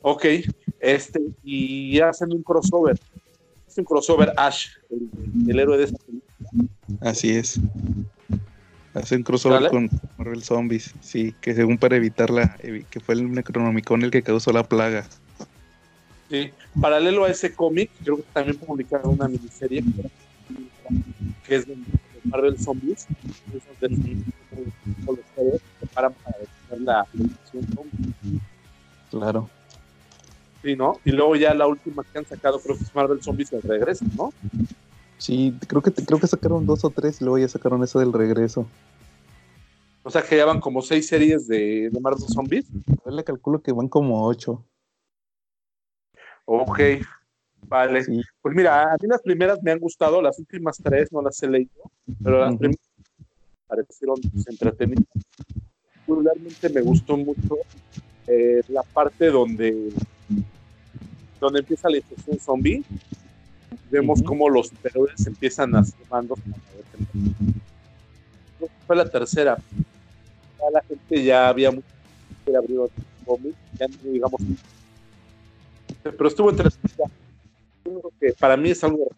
Speaker 2: Ok, este, y hacen un crossover un crossover Ash, el, héroe de esa película.
Speaker 1: Así es. Hace un crossover con Marvel Zombies, sí, que según para evitar la, que fue el Necronomicon el que causó la plaga.
Speaker 2: Sí, paralelo a ese cómic, creo que también publicaron una miniserie que es de Marvel Zombies, los preparan para la
Speaker 1: Claro.
Speaker 2: Sí, ¿no? Y luego ya la última que han sacado, creo que es Marvel Zombies del regreso, ¿no?
Speaker 1: Sí, creo que creo que sacaron dos o tres y luego ya sacaron eso del regreso.
Speaker 2: O sea que ya van como seis series de, Marvel Zombies.
Speaker 1: Yo le calculo que van como ocho.
Speaker 2: Ok, vale. Pues mira, a mí las primeras me han gustado, las últimas tres no las he leído, pero las primeras me parecieron entretenidas. Particularmente me gustó mucho eh, la parte donde donde empieza la infección zombie, vemos cómo los superhéroes empiezan a hacer mandos Fue la tercera. Ya la gente ya había mucho que cómic, ya no digamos. Pero estuvo interesante. que para mí es algo.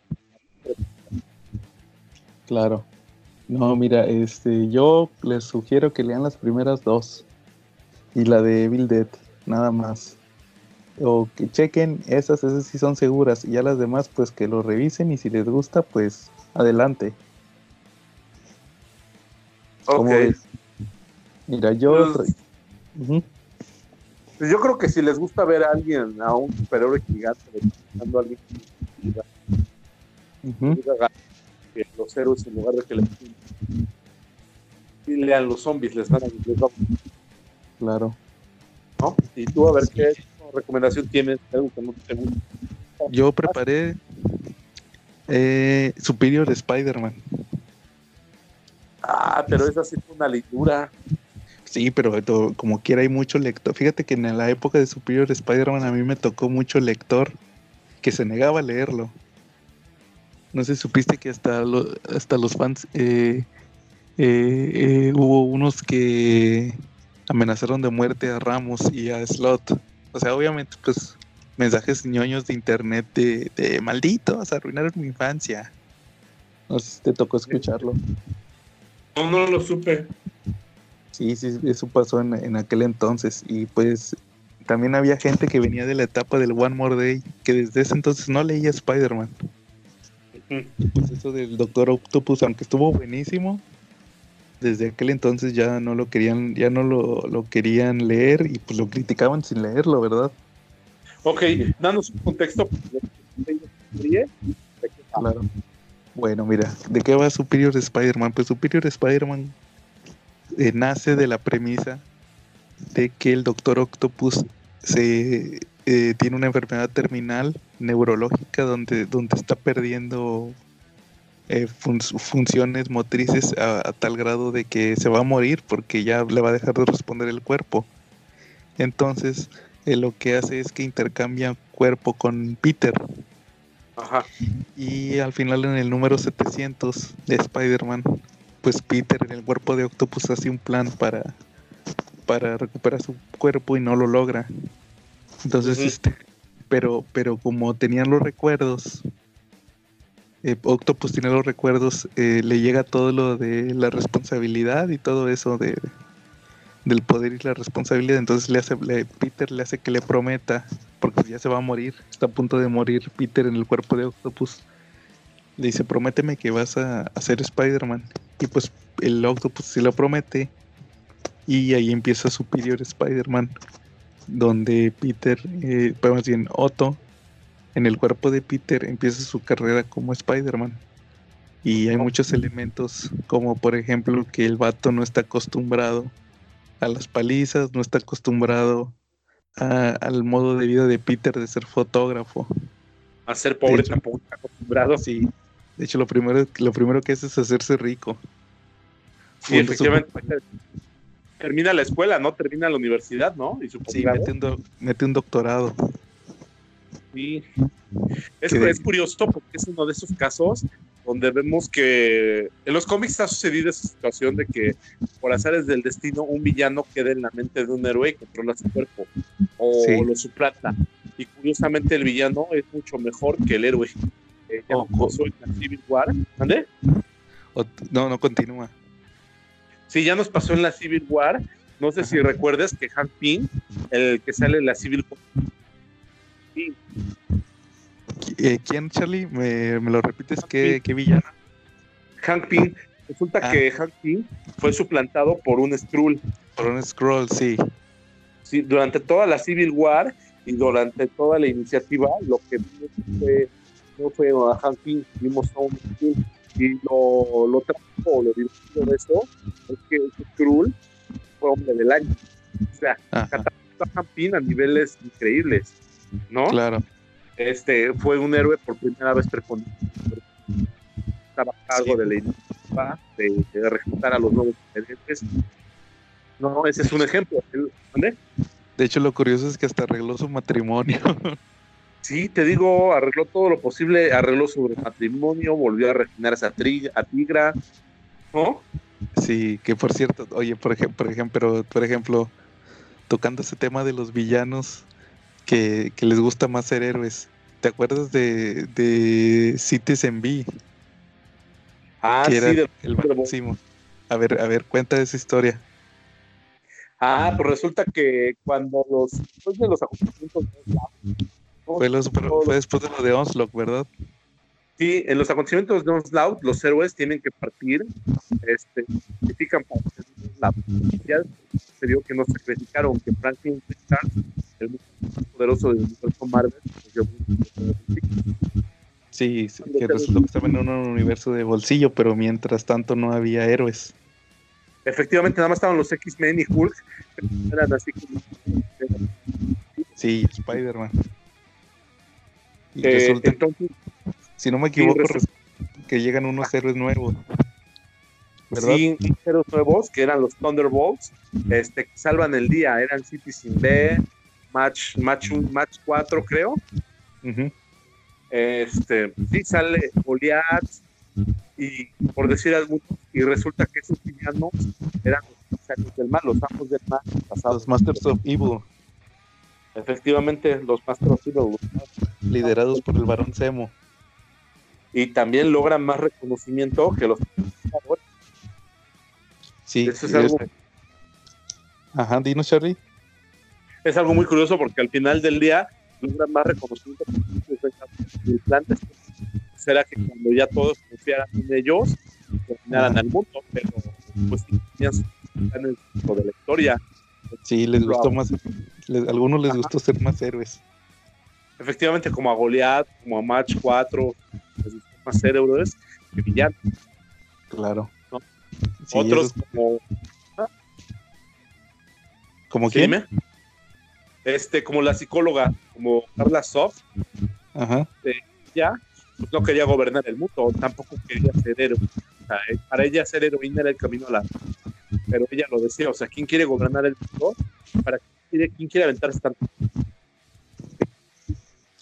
Speaker 1: Claro. No, mira, este, yo les sugiero que lean las primeras dos y la de Evil Dead, nada más o que chequen esas, esas sí son seguras y ya las demás pues que lo revisen y si les gusta pues adelante.
Speaker 2: Ok.
Speaker 1: Mira, yo...
Speaker 2: Pues, pues, yo creo que si les gusta ver a alguien, a un superhéroe gigante, a alguien que los héroes en lugar de que les y lean los zombies, les van a, les
Speaker 1: Claro.
Speaker 2: ¿No? Y tú a ver qué recomendación tienes? Algo que no te gusta.
Speaker 1: yo preparé eh, Superior Spider-Man.
Speaker 2: Ah, pero esa sí fue una lectura.
Speaker 1: Sí, pero como quiera hay mucho lector. Fíjate que en la época de Superior Spider-Man a mí me tocó mucho lector que se negaba a leerlo. No sé, supiste que hasta, hasta los fans eh, eh, eh, hubo unos que amenazaron de muerte a Ramos y a Slot. O sea, obviamente, pues mensajes ñoños de internet de, de malditos, arruinaron mi infancia. No sé si te tocó escucharlo.
Speaker 2: No, no lo supe.
Speaker 1: Sí, sí, eso pasó en, aquel entonces. Y pues también había gente que venía de la etapa del One More Day, que desde ese entonces no leía Spider-Man. Pues eso del Doctor Octopus, aunque estuvo buenísimo, desde aquel entonces ya no lo querían, ya no lo, querían leer y pues lo criticaban sin leerlo, ¿verdad?
Speaker 2: Ok, danos un contexto.
Speaker 1: Claro. Bueno, mira, ¿de qué va Superior Spider-Man? Pues Superior Spider-Man eh, nace de la premisa de que el Doctor Octopus se eh, tiene una enfermedad terminal neurológica donde, donde está perdiendo eh, funciones motrices a, tal grado de que se va a morir porque ya le va a dejar de responder el cuerpo. Entonces, lo que hace es que intercambia cuerpo con Peter. Y al final en el número 700 de Spider-Man pues Peter en el cuerpo de Octopus hace un plan para, para recuperar su cuerpo y no lo logra. Entonces, este, pero, pero como tenían los recuerdos, eh, Octopus tiene los recuerdos, eh, le llega todo lo de la responsabilidad y todo eso de del poder y la responsabilidad. Entonces le hace, Peter le hace que le prometa, porque ya se va a morir, está a punto de morir Peter en el cuerpo de Octopus. Le dice, prométeme que vas a, hacer Spider-Man. Y pues el Octopus se lo promete. Y ahí empieza Superior Spider-Man. Donde Peter, eh, pues más bien Otto, en el cuerpo de Peter empieza su carrera como Spider-Man. Y hay muchos elementos, como por ejemplo que el vato no está acostumbrado a las palizas, no está acostumbrado al modo de vida de Peter de ser fotógrafo.
Speaker 2: A ser pobre tampoco está acostumbrado.
Speaker 1: Sí, de hecho, lo primero, lo primero que hace es hacerse rico.
Speaker 2: Sí, efectivamente. Termina la escuela, ¿no? Termina la universidad, ¿no?
Speaker 1: Y sí, mete un, doctorado.
Speaker 2: Sí. Es, curioso porque es uno de esos casos donde vemos que en los cómics ha sucedido esa situación de que por azares del destino un villano queda en la mente de un héroe y controla su cuerpo o lo suplanta. Y curiosamente el villano es mucho mejor que el héroe ya oh, pasó en la Civil War. ¿Dónde?
Speaker 1: no, no continúa.
Speaker 2: Sí, ya nos pasó en la Civil War. No sé si recuerdas que Hank Pym, el que sale en la Civil War.
Speaker 1: Eh, ¿Quién, Charlie? ¿Me, lo repites? ¿Qué, ¿Qué, villano?
Speaker 2: Hank Pym. Resulta ah. que Hank Pym fue suplantado por un Skrull.
Speaker 1: Por un Skrull, sí.
Speaker 2: Sí, durante toda la Civil War y durante toda la iniciativa, lo que fue no fue a Hank vimos a un y lo, lo trajo, lo divertido de eso es que Skrull fue hombre del año. O sea, catapultó a Hank a niveles increíbles, ¿no?
Speaker 1: Claro.
Speaker 2: Este fue un héroe por primera vez preponderante. Estaba a cargo de la iniciativa de, de, a los nuevos presidentes. No, ese es un ejemplo. ¿Dónde?
Speaker 1: De hecho, lo curioso es que hasta arregló su matrimonio.
Speaker 2: Sí, te digo, arregló todo lo posible, arregló su matrimonio, volvió a refinar esa a Tigra, ¿no?
Speaker 1: Sí, que por cierto, oye, por ejemplo, por ejemplo, por ejemplo, tocando ese tema de los villanos que, les gusta más ser héroes, ¿te acuerdas de, de Citizen B?
Speaker 2: Ah, sí,
Speaker 1: el máximo. A ver, a ver, cuenta esa historia.
Speaker 2: Ah, pues resulta que cuando los después de los acontecimientos
Speaker 1: fue, después de lo de Onslaught, ¿verdad?
Speaker 2: Sí, en los acontecimientos de Onslaught, los héroes tienen que partir, este, sacrifican para Onslaught. Ya se vio que no sacrificaron, que Franklin Richards, el más poderoso del universo Marvel,
Speaker 1: Sí, que resultó que estaba en un universo de bolsillo, pero mientras tanto no había héroes.
Speaker 2: Efectivamente, nada más estaban los X-Men y Hulk, eran así como...
Speaker 1: Sí, Spider-Man. Y
Speaker 2: Eh,
Speaker 1: resulta,
Speaker 2: entonces,
Speaker 1: si no me equivoco,
Speaker 2: resulta
Speaker 1: que llegan unos héroes nuevos. ¿Verdad?
Speaker 2: sí, héroes nuevos, que eran los Thunderbolts, este, que salvan el día. Eran Citizen B, Match, Match, Match 4, creo. Este, sí sale Goliath y por decir algunos, y resulta que esos villanos eran los emisarios del mal, los amos del mal pasados.
Speaker 1: Los Masters of Evil,
Speaker 2: Efectivamente, los Master of Evil.
Speaker 1: liderados por el Barón Zemo.
Speaker 2: Y también logran más reconocimiento que los
Speaker 1: Sí,
Speaker 2: Eso es algo,
Speaker 1: Ajá, dinos, Charlie.
Speaker 2: es algo muy curioso porque al final del día logran más reconocimiento. Y el plan será que cuando ya todos confiaran en ellos, dominaran al mundo, pero pues sí, planes dentro de la historia.
Speaker 1: Sí, les
Speaker 2: Wow.
Speaker 1: gustó más. les- a algunos les
Speaker 2: Ajá.
Speaker 1: gustó ser más héroes.
Speaker 2: Efectivamente, como a Goliath, como a Match 4, gustó más que villanos.
Speaker 1: Claro.
Speaker 2: ¿No?
Speaker 1: Sí,
Speaker 2: Otros como
Speaker 1: ¿Como
Speaker 2: ¿Sí,
Speaker 1: quién?
Speaker 2: dime? Este, como la psicóloga, como Carla Soft,
Speaker 1: Ajá.
Speaker 2: ya pues no quería gobernar el mundo, tampoco quería ser héroe. O sea, eh, para ella ser heroína era el camino a la. Pero ella lo decía, o sea, ¿quién quiere gobernar el mundo? ¿Para quién quiere, quién quiere aventarse tanto?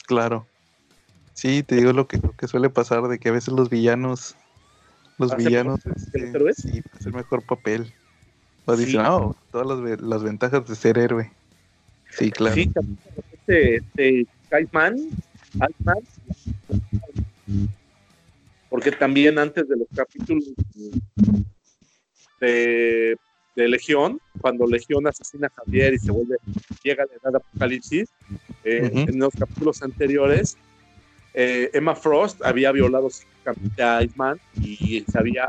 Speaker 1: Claro. Sí, te digo lo que, lo que suele pasar, de que a veces los villanos, los
Speaker 2: ¿Hacen
Speaker 1: villanos, este, sí, hacen mejor papel. O
Speaker 2: Sí.
Speaker 1: "Oh, todas las, las ventajas de ser héroe. Sí, claro.
Speaker 2: Sí, repente, este, Iceman, Iceman, porque también antes de los capítulos de, de Legión, cuando Legión asesina a Javier y se vuelve, llega a la edad de Apocalipsis, eh, en los capítulos anteriores, eh, Emma Frost había violado a Iceman y había,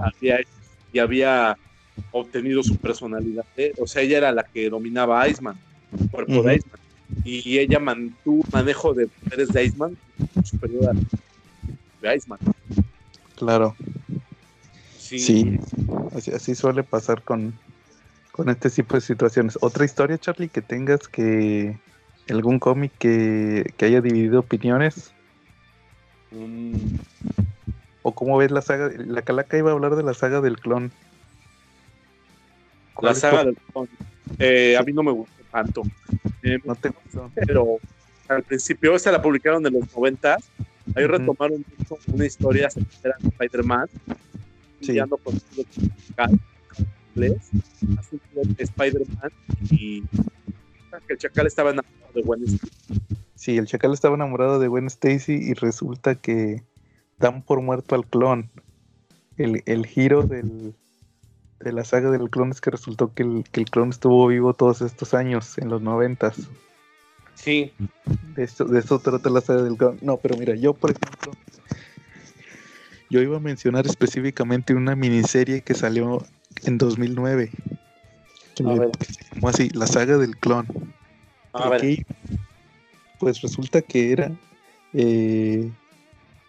Speaker 2: y había obtenido su personalidad. ¿eh? O sea, ella era la que dominaba a Iceman, el cuerpo de Iceman. Y ella mantuvo manejo de poderes de Iceman superior a de Iceman.
Speaker 1: Claro.
Speaker 2: Sí.
Speaker 1: Sí, así, así suele pasar con, con este tipo de situaciones. ¿Otra historia, Charlie, que tengas que algún cómic que, que haya dividido opiniones?
Speaker 2: Mm,
Speaker 1: ¿O cómo ves la saga? La Calaca iba a hablar de la saga del clon. ¿Cuál
Speaker 2: la saga del clon. Eh, A mí no me gustó tanto. Eh,
Speaker 1: No te gustó.
Speaker 2: pero al principio esta la publicaron en los 90 ahí
Speaker 1: Ujú.
Speaker 2: retomaron mucho una historia de Spider-Man
Speaker 1: Sí.
Speaker 2: lidiando con inglés así como Spider-Man y que el chacal estaba enamorado de Stacy.
Speaker 1: Sí, el chacal estaba enamorado de Gwen Stacy y resulta que dan por muerto al clon. El, el giro del, de la saga del clon es que resultó que el, que el clon estuvo vivo todos estos años, en los noventas.
Speaker 2: sí
Speaker 1: De esto, de esto trata la saga del clon. No, pero mira, yo por ejemplo, yo iba a mencionar específicamente una miniserie que salió en 2009. Que, se llamó así, la saga del clon.
Speaker 2: a
Speaker 1: ¿Por
Speaker 2: ver?
Speaker 1: Pues resulta que era. eh,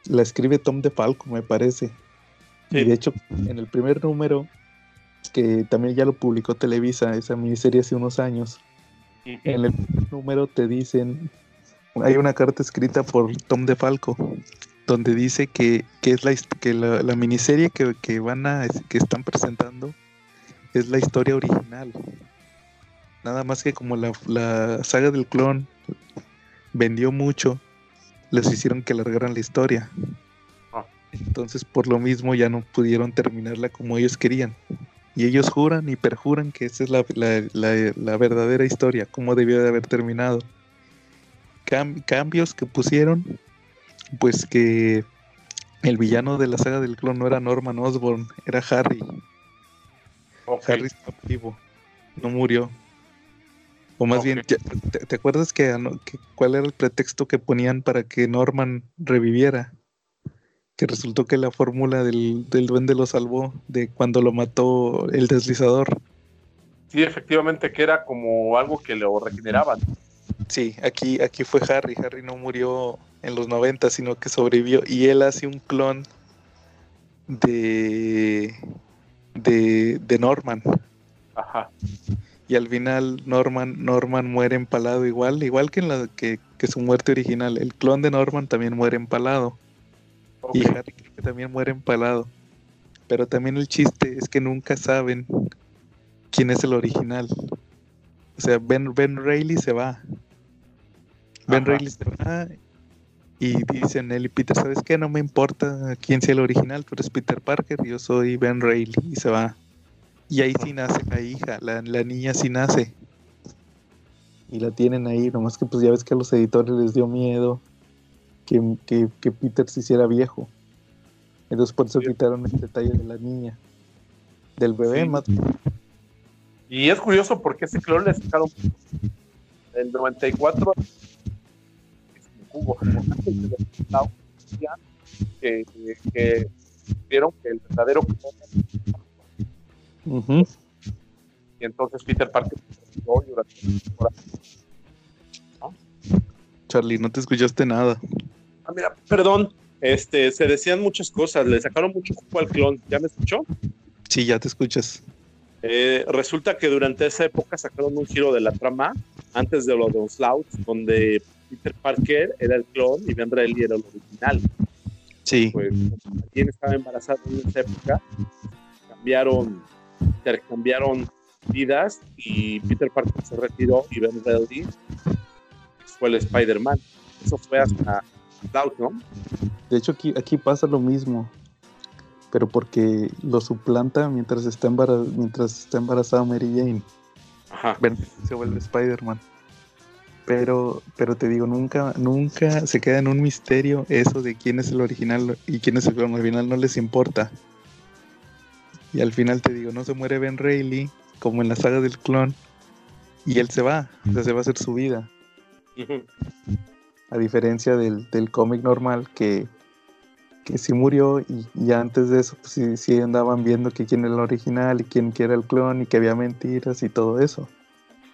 Speaker 1: la escribe Tom DeFalco, me parece.
Speaker 2: Sí.
Speaker 1: Y de hecho, en el primer número, que también ya lo publicó Televisa, esa miniserie hace unos años, en el primer número te dicen. Hay una carta escrita por Tom DeFalco donde dice que, que es la, que la, la miniserie que, que van a que están presentando es la historia original. Nada más que como la, la saga del clon vendió mucho, les hicieron que alargaran la historia.
Speaker 2: Ah.
Speaker 1: Entonces por lo mismo ya no pudieron terminarla como ellos querían. Y ellos juran y perjuran que esa es la, la- la- la verdadera historia, como debió de haber terminado. Cam- cambios que pusieron, pues que el villano de la saga del clon no era Norman Osborn, era Harry. Harry está vivo, no murió. O más bien, ¿te, te acuerdas que, que cuál era el pretexto que ponían para que Norman reviviera? Que resultó que la fórmula del, del duende lo salvó de cuando lo mató el deslizador.
Speaker 2: sí efectivamente que era como algo que lo regeneraban
Speaker 1: Sí, aquí, aquí fue Harry. Harry no murió en los 90, sino que sobrevivió. Y él hace un clon de, de, de Norman.
Speaker 2: ajá
Speaker 1: Y al final Norman, Norman muere empalado igual, igual que en la que, que su muerte original. El clon de Norman también muere empalado. Y Harry también muere empalado. Pero también el chiste es que nunca saben quién es el original. O sea, Ben, ben Reilly se va. Ben Reilly se va y dicen él y Peter, ¿sabes qué? No me importa quién sea el original, tú eres Peter Parker, yo soy Ben Reilly y se va. Y ahí sí nace la hija, la, la niña sí nace. Y la tienen ahí, nomás que pues ya ves que a los editores les dio miedo que, que Peter se hiciera viejo. Entonces por eso quitaron el detalle de la niña. Del bebé más.
Speaker 2: Y es curioso porque ese clon le sacaron el 94 que, que vieron que el verdadero y entonces Peter Parker
Speaker 1: Charlie, no te escuchaste nada.
Speaker 2: Ah, mira, perdón, este, se decían muchas cosas, le sacaron mucho jugo al clon. ¿Ya me escuchó?
Speaker 1: Sí, ya te escuchas.
Speaker 2: Eh, resulta que durante esa época sacaron un giro de la trama antes de lo de Onslaught, donde Peter Parker era el clon y Ben Reilly era el original.
Speaker 1: Sí.
Speaker 2: Pues quien estaba embarazado en esa época, cambiaron, intercambiaron vidas y Peter Parker se retiró y Ben Reilly fue el Spider-Man. Eso fue hasta
Speaker 1: de hecho, aquí, aquí pasa lo mismo, pero porque lo suplanta mientras está, embarazada, mientras está embarazada Mary Jane. Ajá. Se vuelve Spider-Man. Pero, pero te digo, nunca, nunca se queda en un misterio eso de quién es el original y quién es el clon. Al final no les importa. Y al final te digo, no se muere Ben Reilly, como en la saga del clon, y él se va, o sea, se va a hacer su vida. A diferencia del, cómic normal que, que sí murió y, antes de eso pues, sí, andaban viendo que quién era el original y quién era el clon y que había mentiras y todo eso.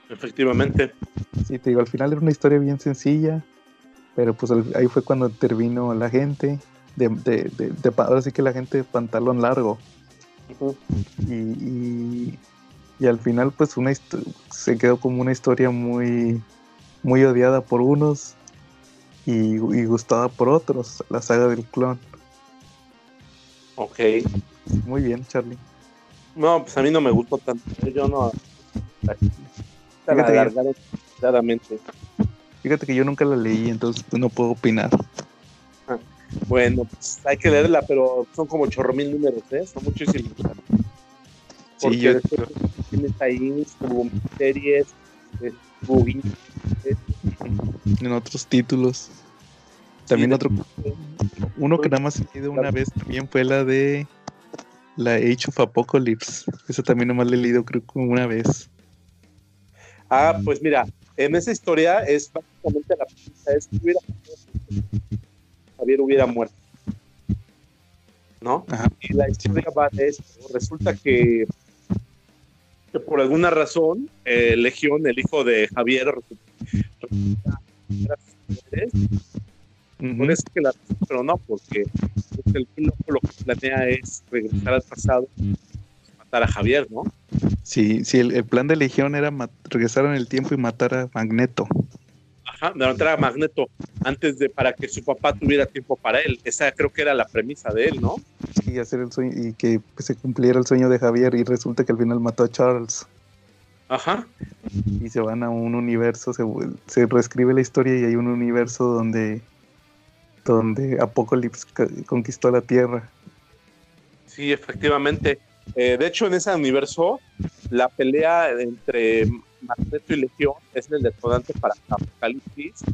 Speaker 2: Efectivamente.
Speaker 1: Sí, te digo, al final era una historia bien sencilla, pero pues ahí fue cuando terminó la gente, de, de, ahora sí que la gente de pantalón largo. Y, y, al final pues una se quedó como una historia muy, muy odiada por unos y, gustada por otros, la saga del clon.
Speaker 2: Ok.
Speaker 1: Muy bien, Charlie.
Speaker 2: No, pues a mí no me gustó tanto. Yo no.
Speaker 1: Fíjate, Fíjate que yo nunca la leí, entonces no puedo opinar.
Speaker 2: Bueno, pues hay que leerla, pero son como chorro mil números, ¿eh? Son muchísimos. Porque sí, yo... tienes ahí como series,
Speaker 1: en otros títulos. También otro. Uno que nada más he leído una vez también fue la de la Age of Apocalypse. Esa también nada más la he leído creo como una vez.
Speaker 2: Ah, pues mira, en esa historia es básicamente la pregunta es que hubiera Javier hubiera muerto. ¿No? Y la historia va de esto. Resulta que por alguna razón eh, Legión, el hijo de Javier, que la pero no, porque el loco lo que planea es regresar al pasado y matar a Javier, ¿no?
Speaker 1: Sí, sí, el, plan de Legión era regresar en el tiempo y matar a Magneto.
Speaker 2: Ajá, matar a Magneto antes de para que su papá tuviera tiempo para él. Esa creo que era la premisa de él, ¿no?
Speaker 1: Sí, hacer el sueño y que se cumpliera el sueño de Javier y resulta que al final mató a Charles.
Speaker 2: Ajá.
Speaker 1: Y se van a un universo, se, se reescribe la historia y hay un universo donde, donde Apocalypse conquistó la Tierra.
Speaker 2: Sí, efectivamente. Eh, de hecho, en ese universo, la pelea entre Magneto y Legión es el detonante para Apocalipsis.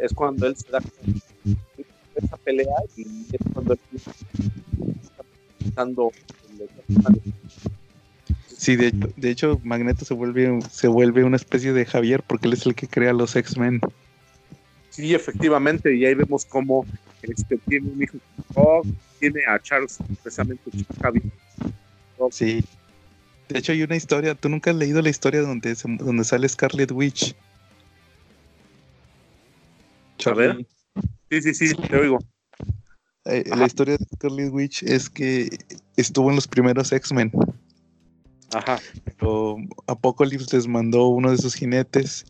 Speaker 2: Es cuando él se da cuenta de esa pelea y es cuando él está pensando
Speaker 1: Sí, de, de, hecho, Magneto se vuelve, se vuelve una especie de Javier porque él es el que crea los X-Men.
Speaker 2: Sí, efectivamente, y ahí vemos cómo este, tiene un hijo oh, tiene a Charles, precisamente Javier.
Speaker 1: Sí. De hecho, hay una historia, tú nunca has leído la historia donde, donde sale Scarlet Witch.
Speaker 2: Ver. Sí, sí, sí, te oigo.
Speaker 1: Eh, la historia de Scarlet Witch es que estuvo en los primeros X-Men.
Speaker 2: Ajá.
Speaker 1: Pero Apocalypse les mandó uno de sus jinetes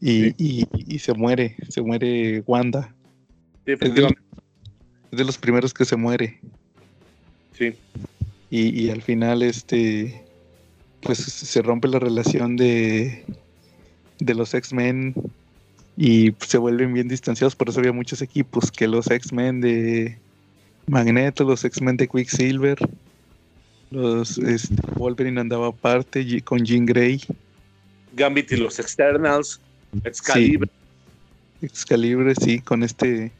Speaker 1: Y, y, y se muere, se muere Wanda.
Speaker 2: Sí,
Speaker 1: Es de,
Speaker 2: efectivamente.
Speaker 1: es de los primeros que se muere.
Speaker 2: Sí.
Speaker 1: Y, y al final, este, pues se rompe la relación de, de los X-Men y se vuelven bien distanciados. Por eso había muchos equipos, que los X-Men de Magneto, los X-Men de Quicksilver, los este, Wolverine andaba aparte con Jean Grey,
Speaker 2: Gambit y los Externals, Excalibur.
Speaker 1: Excalibur, sí, con este,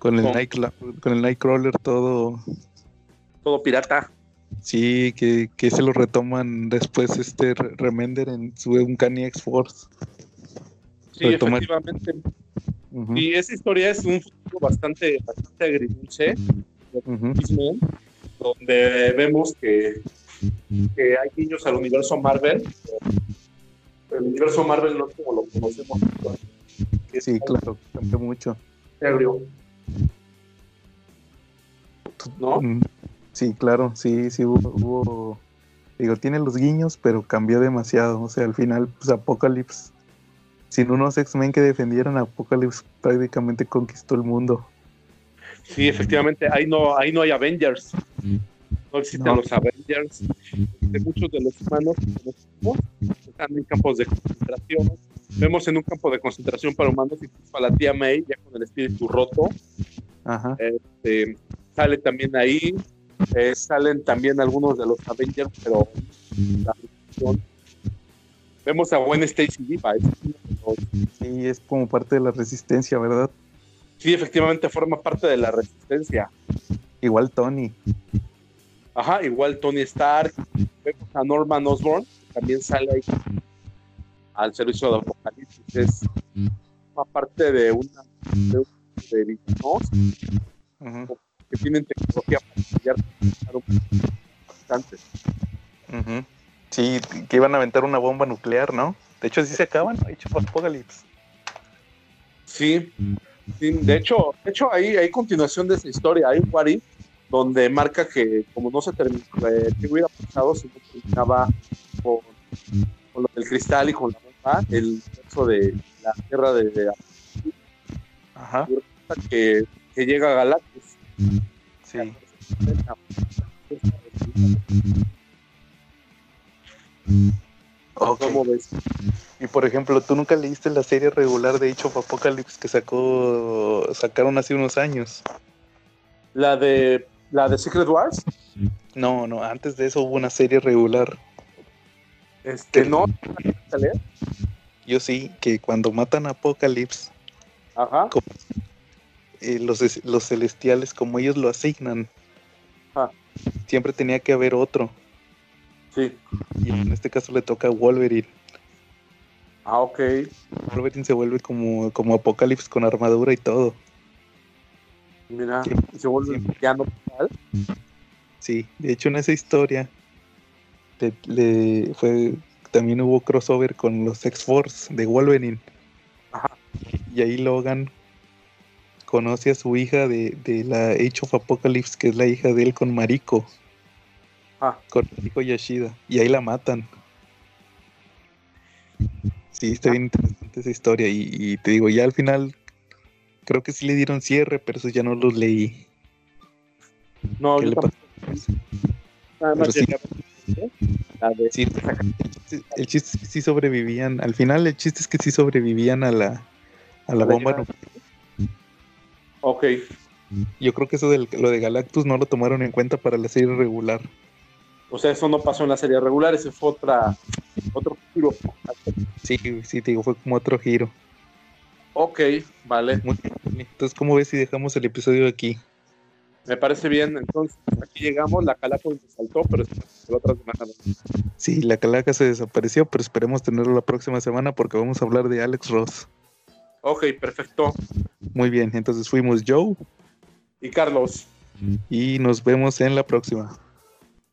Speaker 1: con el,
Speaker 2: Con-
Speaker 1: Nightcla- con el Nightcrawler todo,
Speaker 2: todo pirata.
Speaker 1: Sí, que, que se lo retoman después este Re- Remender en su Uncanny X-Force.
Speaker 2: Sí,
Speaker 1: Retoma-
Speaker 2: efectivamente. Y esa historia es un futuro bastante, bastante agridulce. X-Men, donde vemos que, que hay guiños al universo Marvel. El universo Marvel no es como lo conocemos. que
Speaker 1: Sí, claro, cambió mucho.
Speaker 2: ebrio, ¿no?
Speaker 1: Mm, Sí, claro, sí, sí hubo, hubo- digo, tiene los guiños, pero cambió demasiado. O sea, al final, pues Apocalypse, sin unos X-Men que defendieran, Apocalypse prácticamente conquistó el mundo.
Speaker 2: Sí, efectivamente, ahí no, ahí no hay Avengers. No existen
Speaker 1: No.
Speaker 2: los Avengers. De muchos de los humanos están en campos de concentración. Vemos en un campo de concentración para humanos a la tía May, ya con el espíritu roto.
Speaker 1: Ajá,
Speaker 2: Este, sale también ahí. Eh, salen también algunos de los Avengers, pero la Vemos a Gwen Stacy viva. de
Speaker 1: sí, es como parte de la resistencia, ¿verdad?
Speaker 2: Sí, efectivamente forma parte de la resistencia.
Speaker 1: Igual Tony.
Speaker 2: Ajá, igual Tony Stark. Vemos a Norman Osborn, que también sale ahí al servicio de Apocalipsis. Es una parte de una de, de villanos
Speaker 1: Ujú,
Speaker 2: que tienen tecnología para estudiar bastante.
Speaker 1: ujú. Sí, que iban a aventar una bomba nuclear, ¿no? De hecho, sí se acaban, ha hecho Apocalypse.
Speaker 2: Sí, sí, de hecho, de hecho hay, hay continuación de esa historia. Hay un Wari donde marca que como no se terminó, eh, ¿qué hubiera pasado si no terminaba con, con lo del cristal y con la bomba, el caso de la guerra de, de
Speaker 1: Ajá,
Speaker 2: que, que llega a Galactus.
Speaker 1: Sí.
Speaker 2: ¿Cómo ves?
Speaker 1: Y por ejemplo, ¿tú nunca leíste la serie regular de of Apocalypse que sacó sacaron hace unos años?
Speaker 2: La de la de Secret Wars,
Speaker 1: No, no, antes de eso hubo una serie regular.
Speaker 2: este no.
Speaker 1: Yo sí, que cuando matan a Apocalypse,
Speaker 2: Ajá,
Speaker 1: eh, los, los celestiales, como ellos lo asignan,
Speaker 2: Ah.
Speaker 1: siempre tenía que haber otro.
Speaker 2: sí.
Speaker 1: Y en este caso le toca a Wolverine.
Speaker 2: Ah, ok.
Speaker 1: Wolverine se vuelve como, como Apocalypse con armadura y todo.
Speaker 2: Mira, y se vuelve villano.
Speaker 1: Sí, de hecho en esa historia le, le- fue también hubo crossover con los X-Force de Wolverine.
Speaker 2: Ajá.
Speaker 1: Y ahí Logan conoce a su hija de, de la Age of Apocalypse, que es la hija de él con Mariko,
Speaker 2: Ah,
Speaker 1: con Mariko Yashida. Y ahí la matan. Sí, está bien interesante esa historia. Y, y te digo, ya al final creo que sí le dieron cierre, pero eso ya no los leí.
Speaker 2: no,
Speaker 1: ¿Qué le.
Speaker 2: Nada más
Speaker 1: sí. Sí, el chiste, es que sí sobrevivían. Al final el chiste es que sí sobrevivían a la, a la
Speaker 2: A la
Speaker 1: bomba. nuclear.
Speaker 2: Ok,
Speaker 1: Yo creo que eso de lo de Galactus no lo tomaron en cuenta para la serie regular.
Speaker 2: o sea, eso no pasó en la serie regular, ese fue otra, otro giro.
Speaker 1: Sí, sí, te digo, fue como otro giro.
Speaker 2: Ok, vale,
Speaker 1: Muy bien. Entonces, ¿cómo ves si dejamos el episodio aquí?
Speaker 2: me parece bien. Entonces, aquí llegamos, la calaco se saltó, pero la otra semana.
Speaker 1: Sí, la calaca se desapareció, pero esperemos tenerlo la próxima semana porque vamos a hablar de Alex Ross.
Speaker 2: Ok, perfecto.
Speaker 1: Muy bien, entonces fuimos Joe
Speaker 2: Y Carlos.
Speaker 1: y nos vemos en la próxima.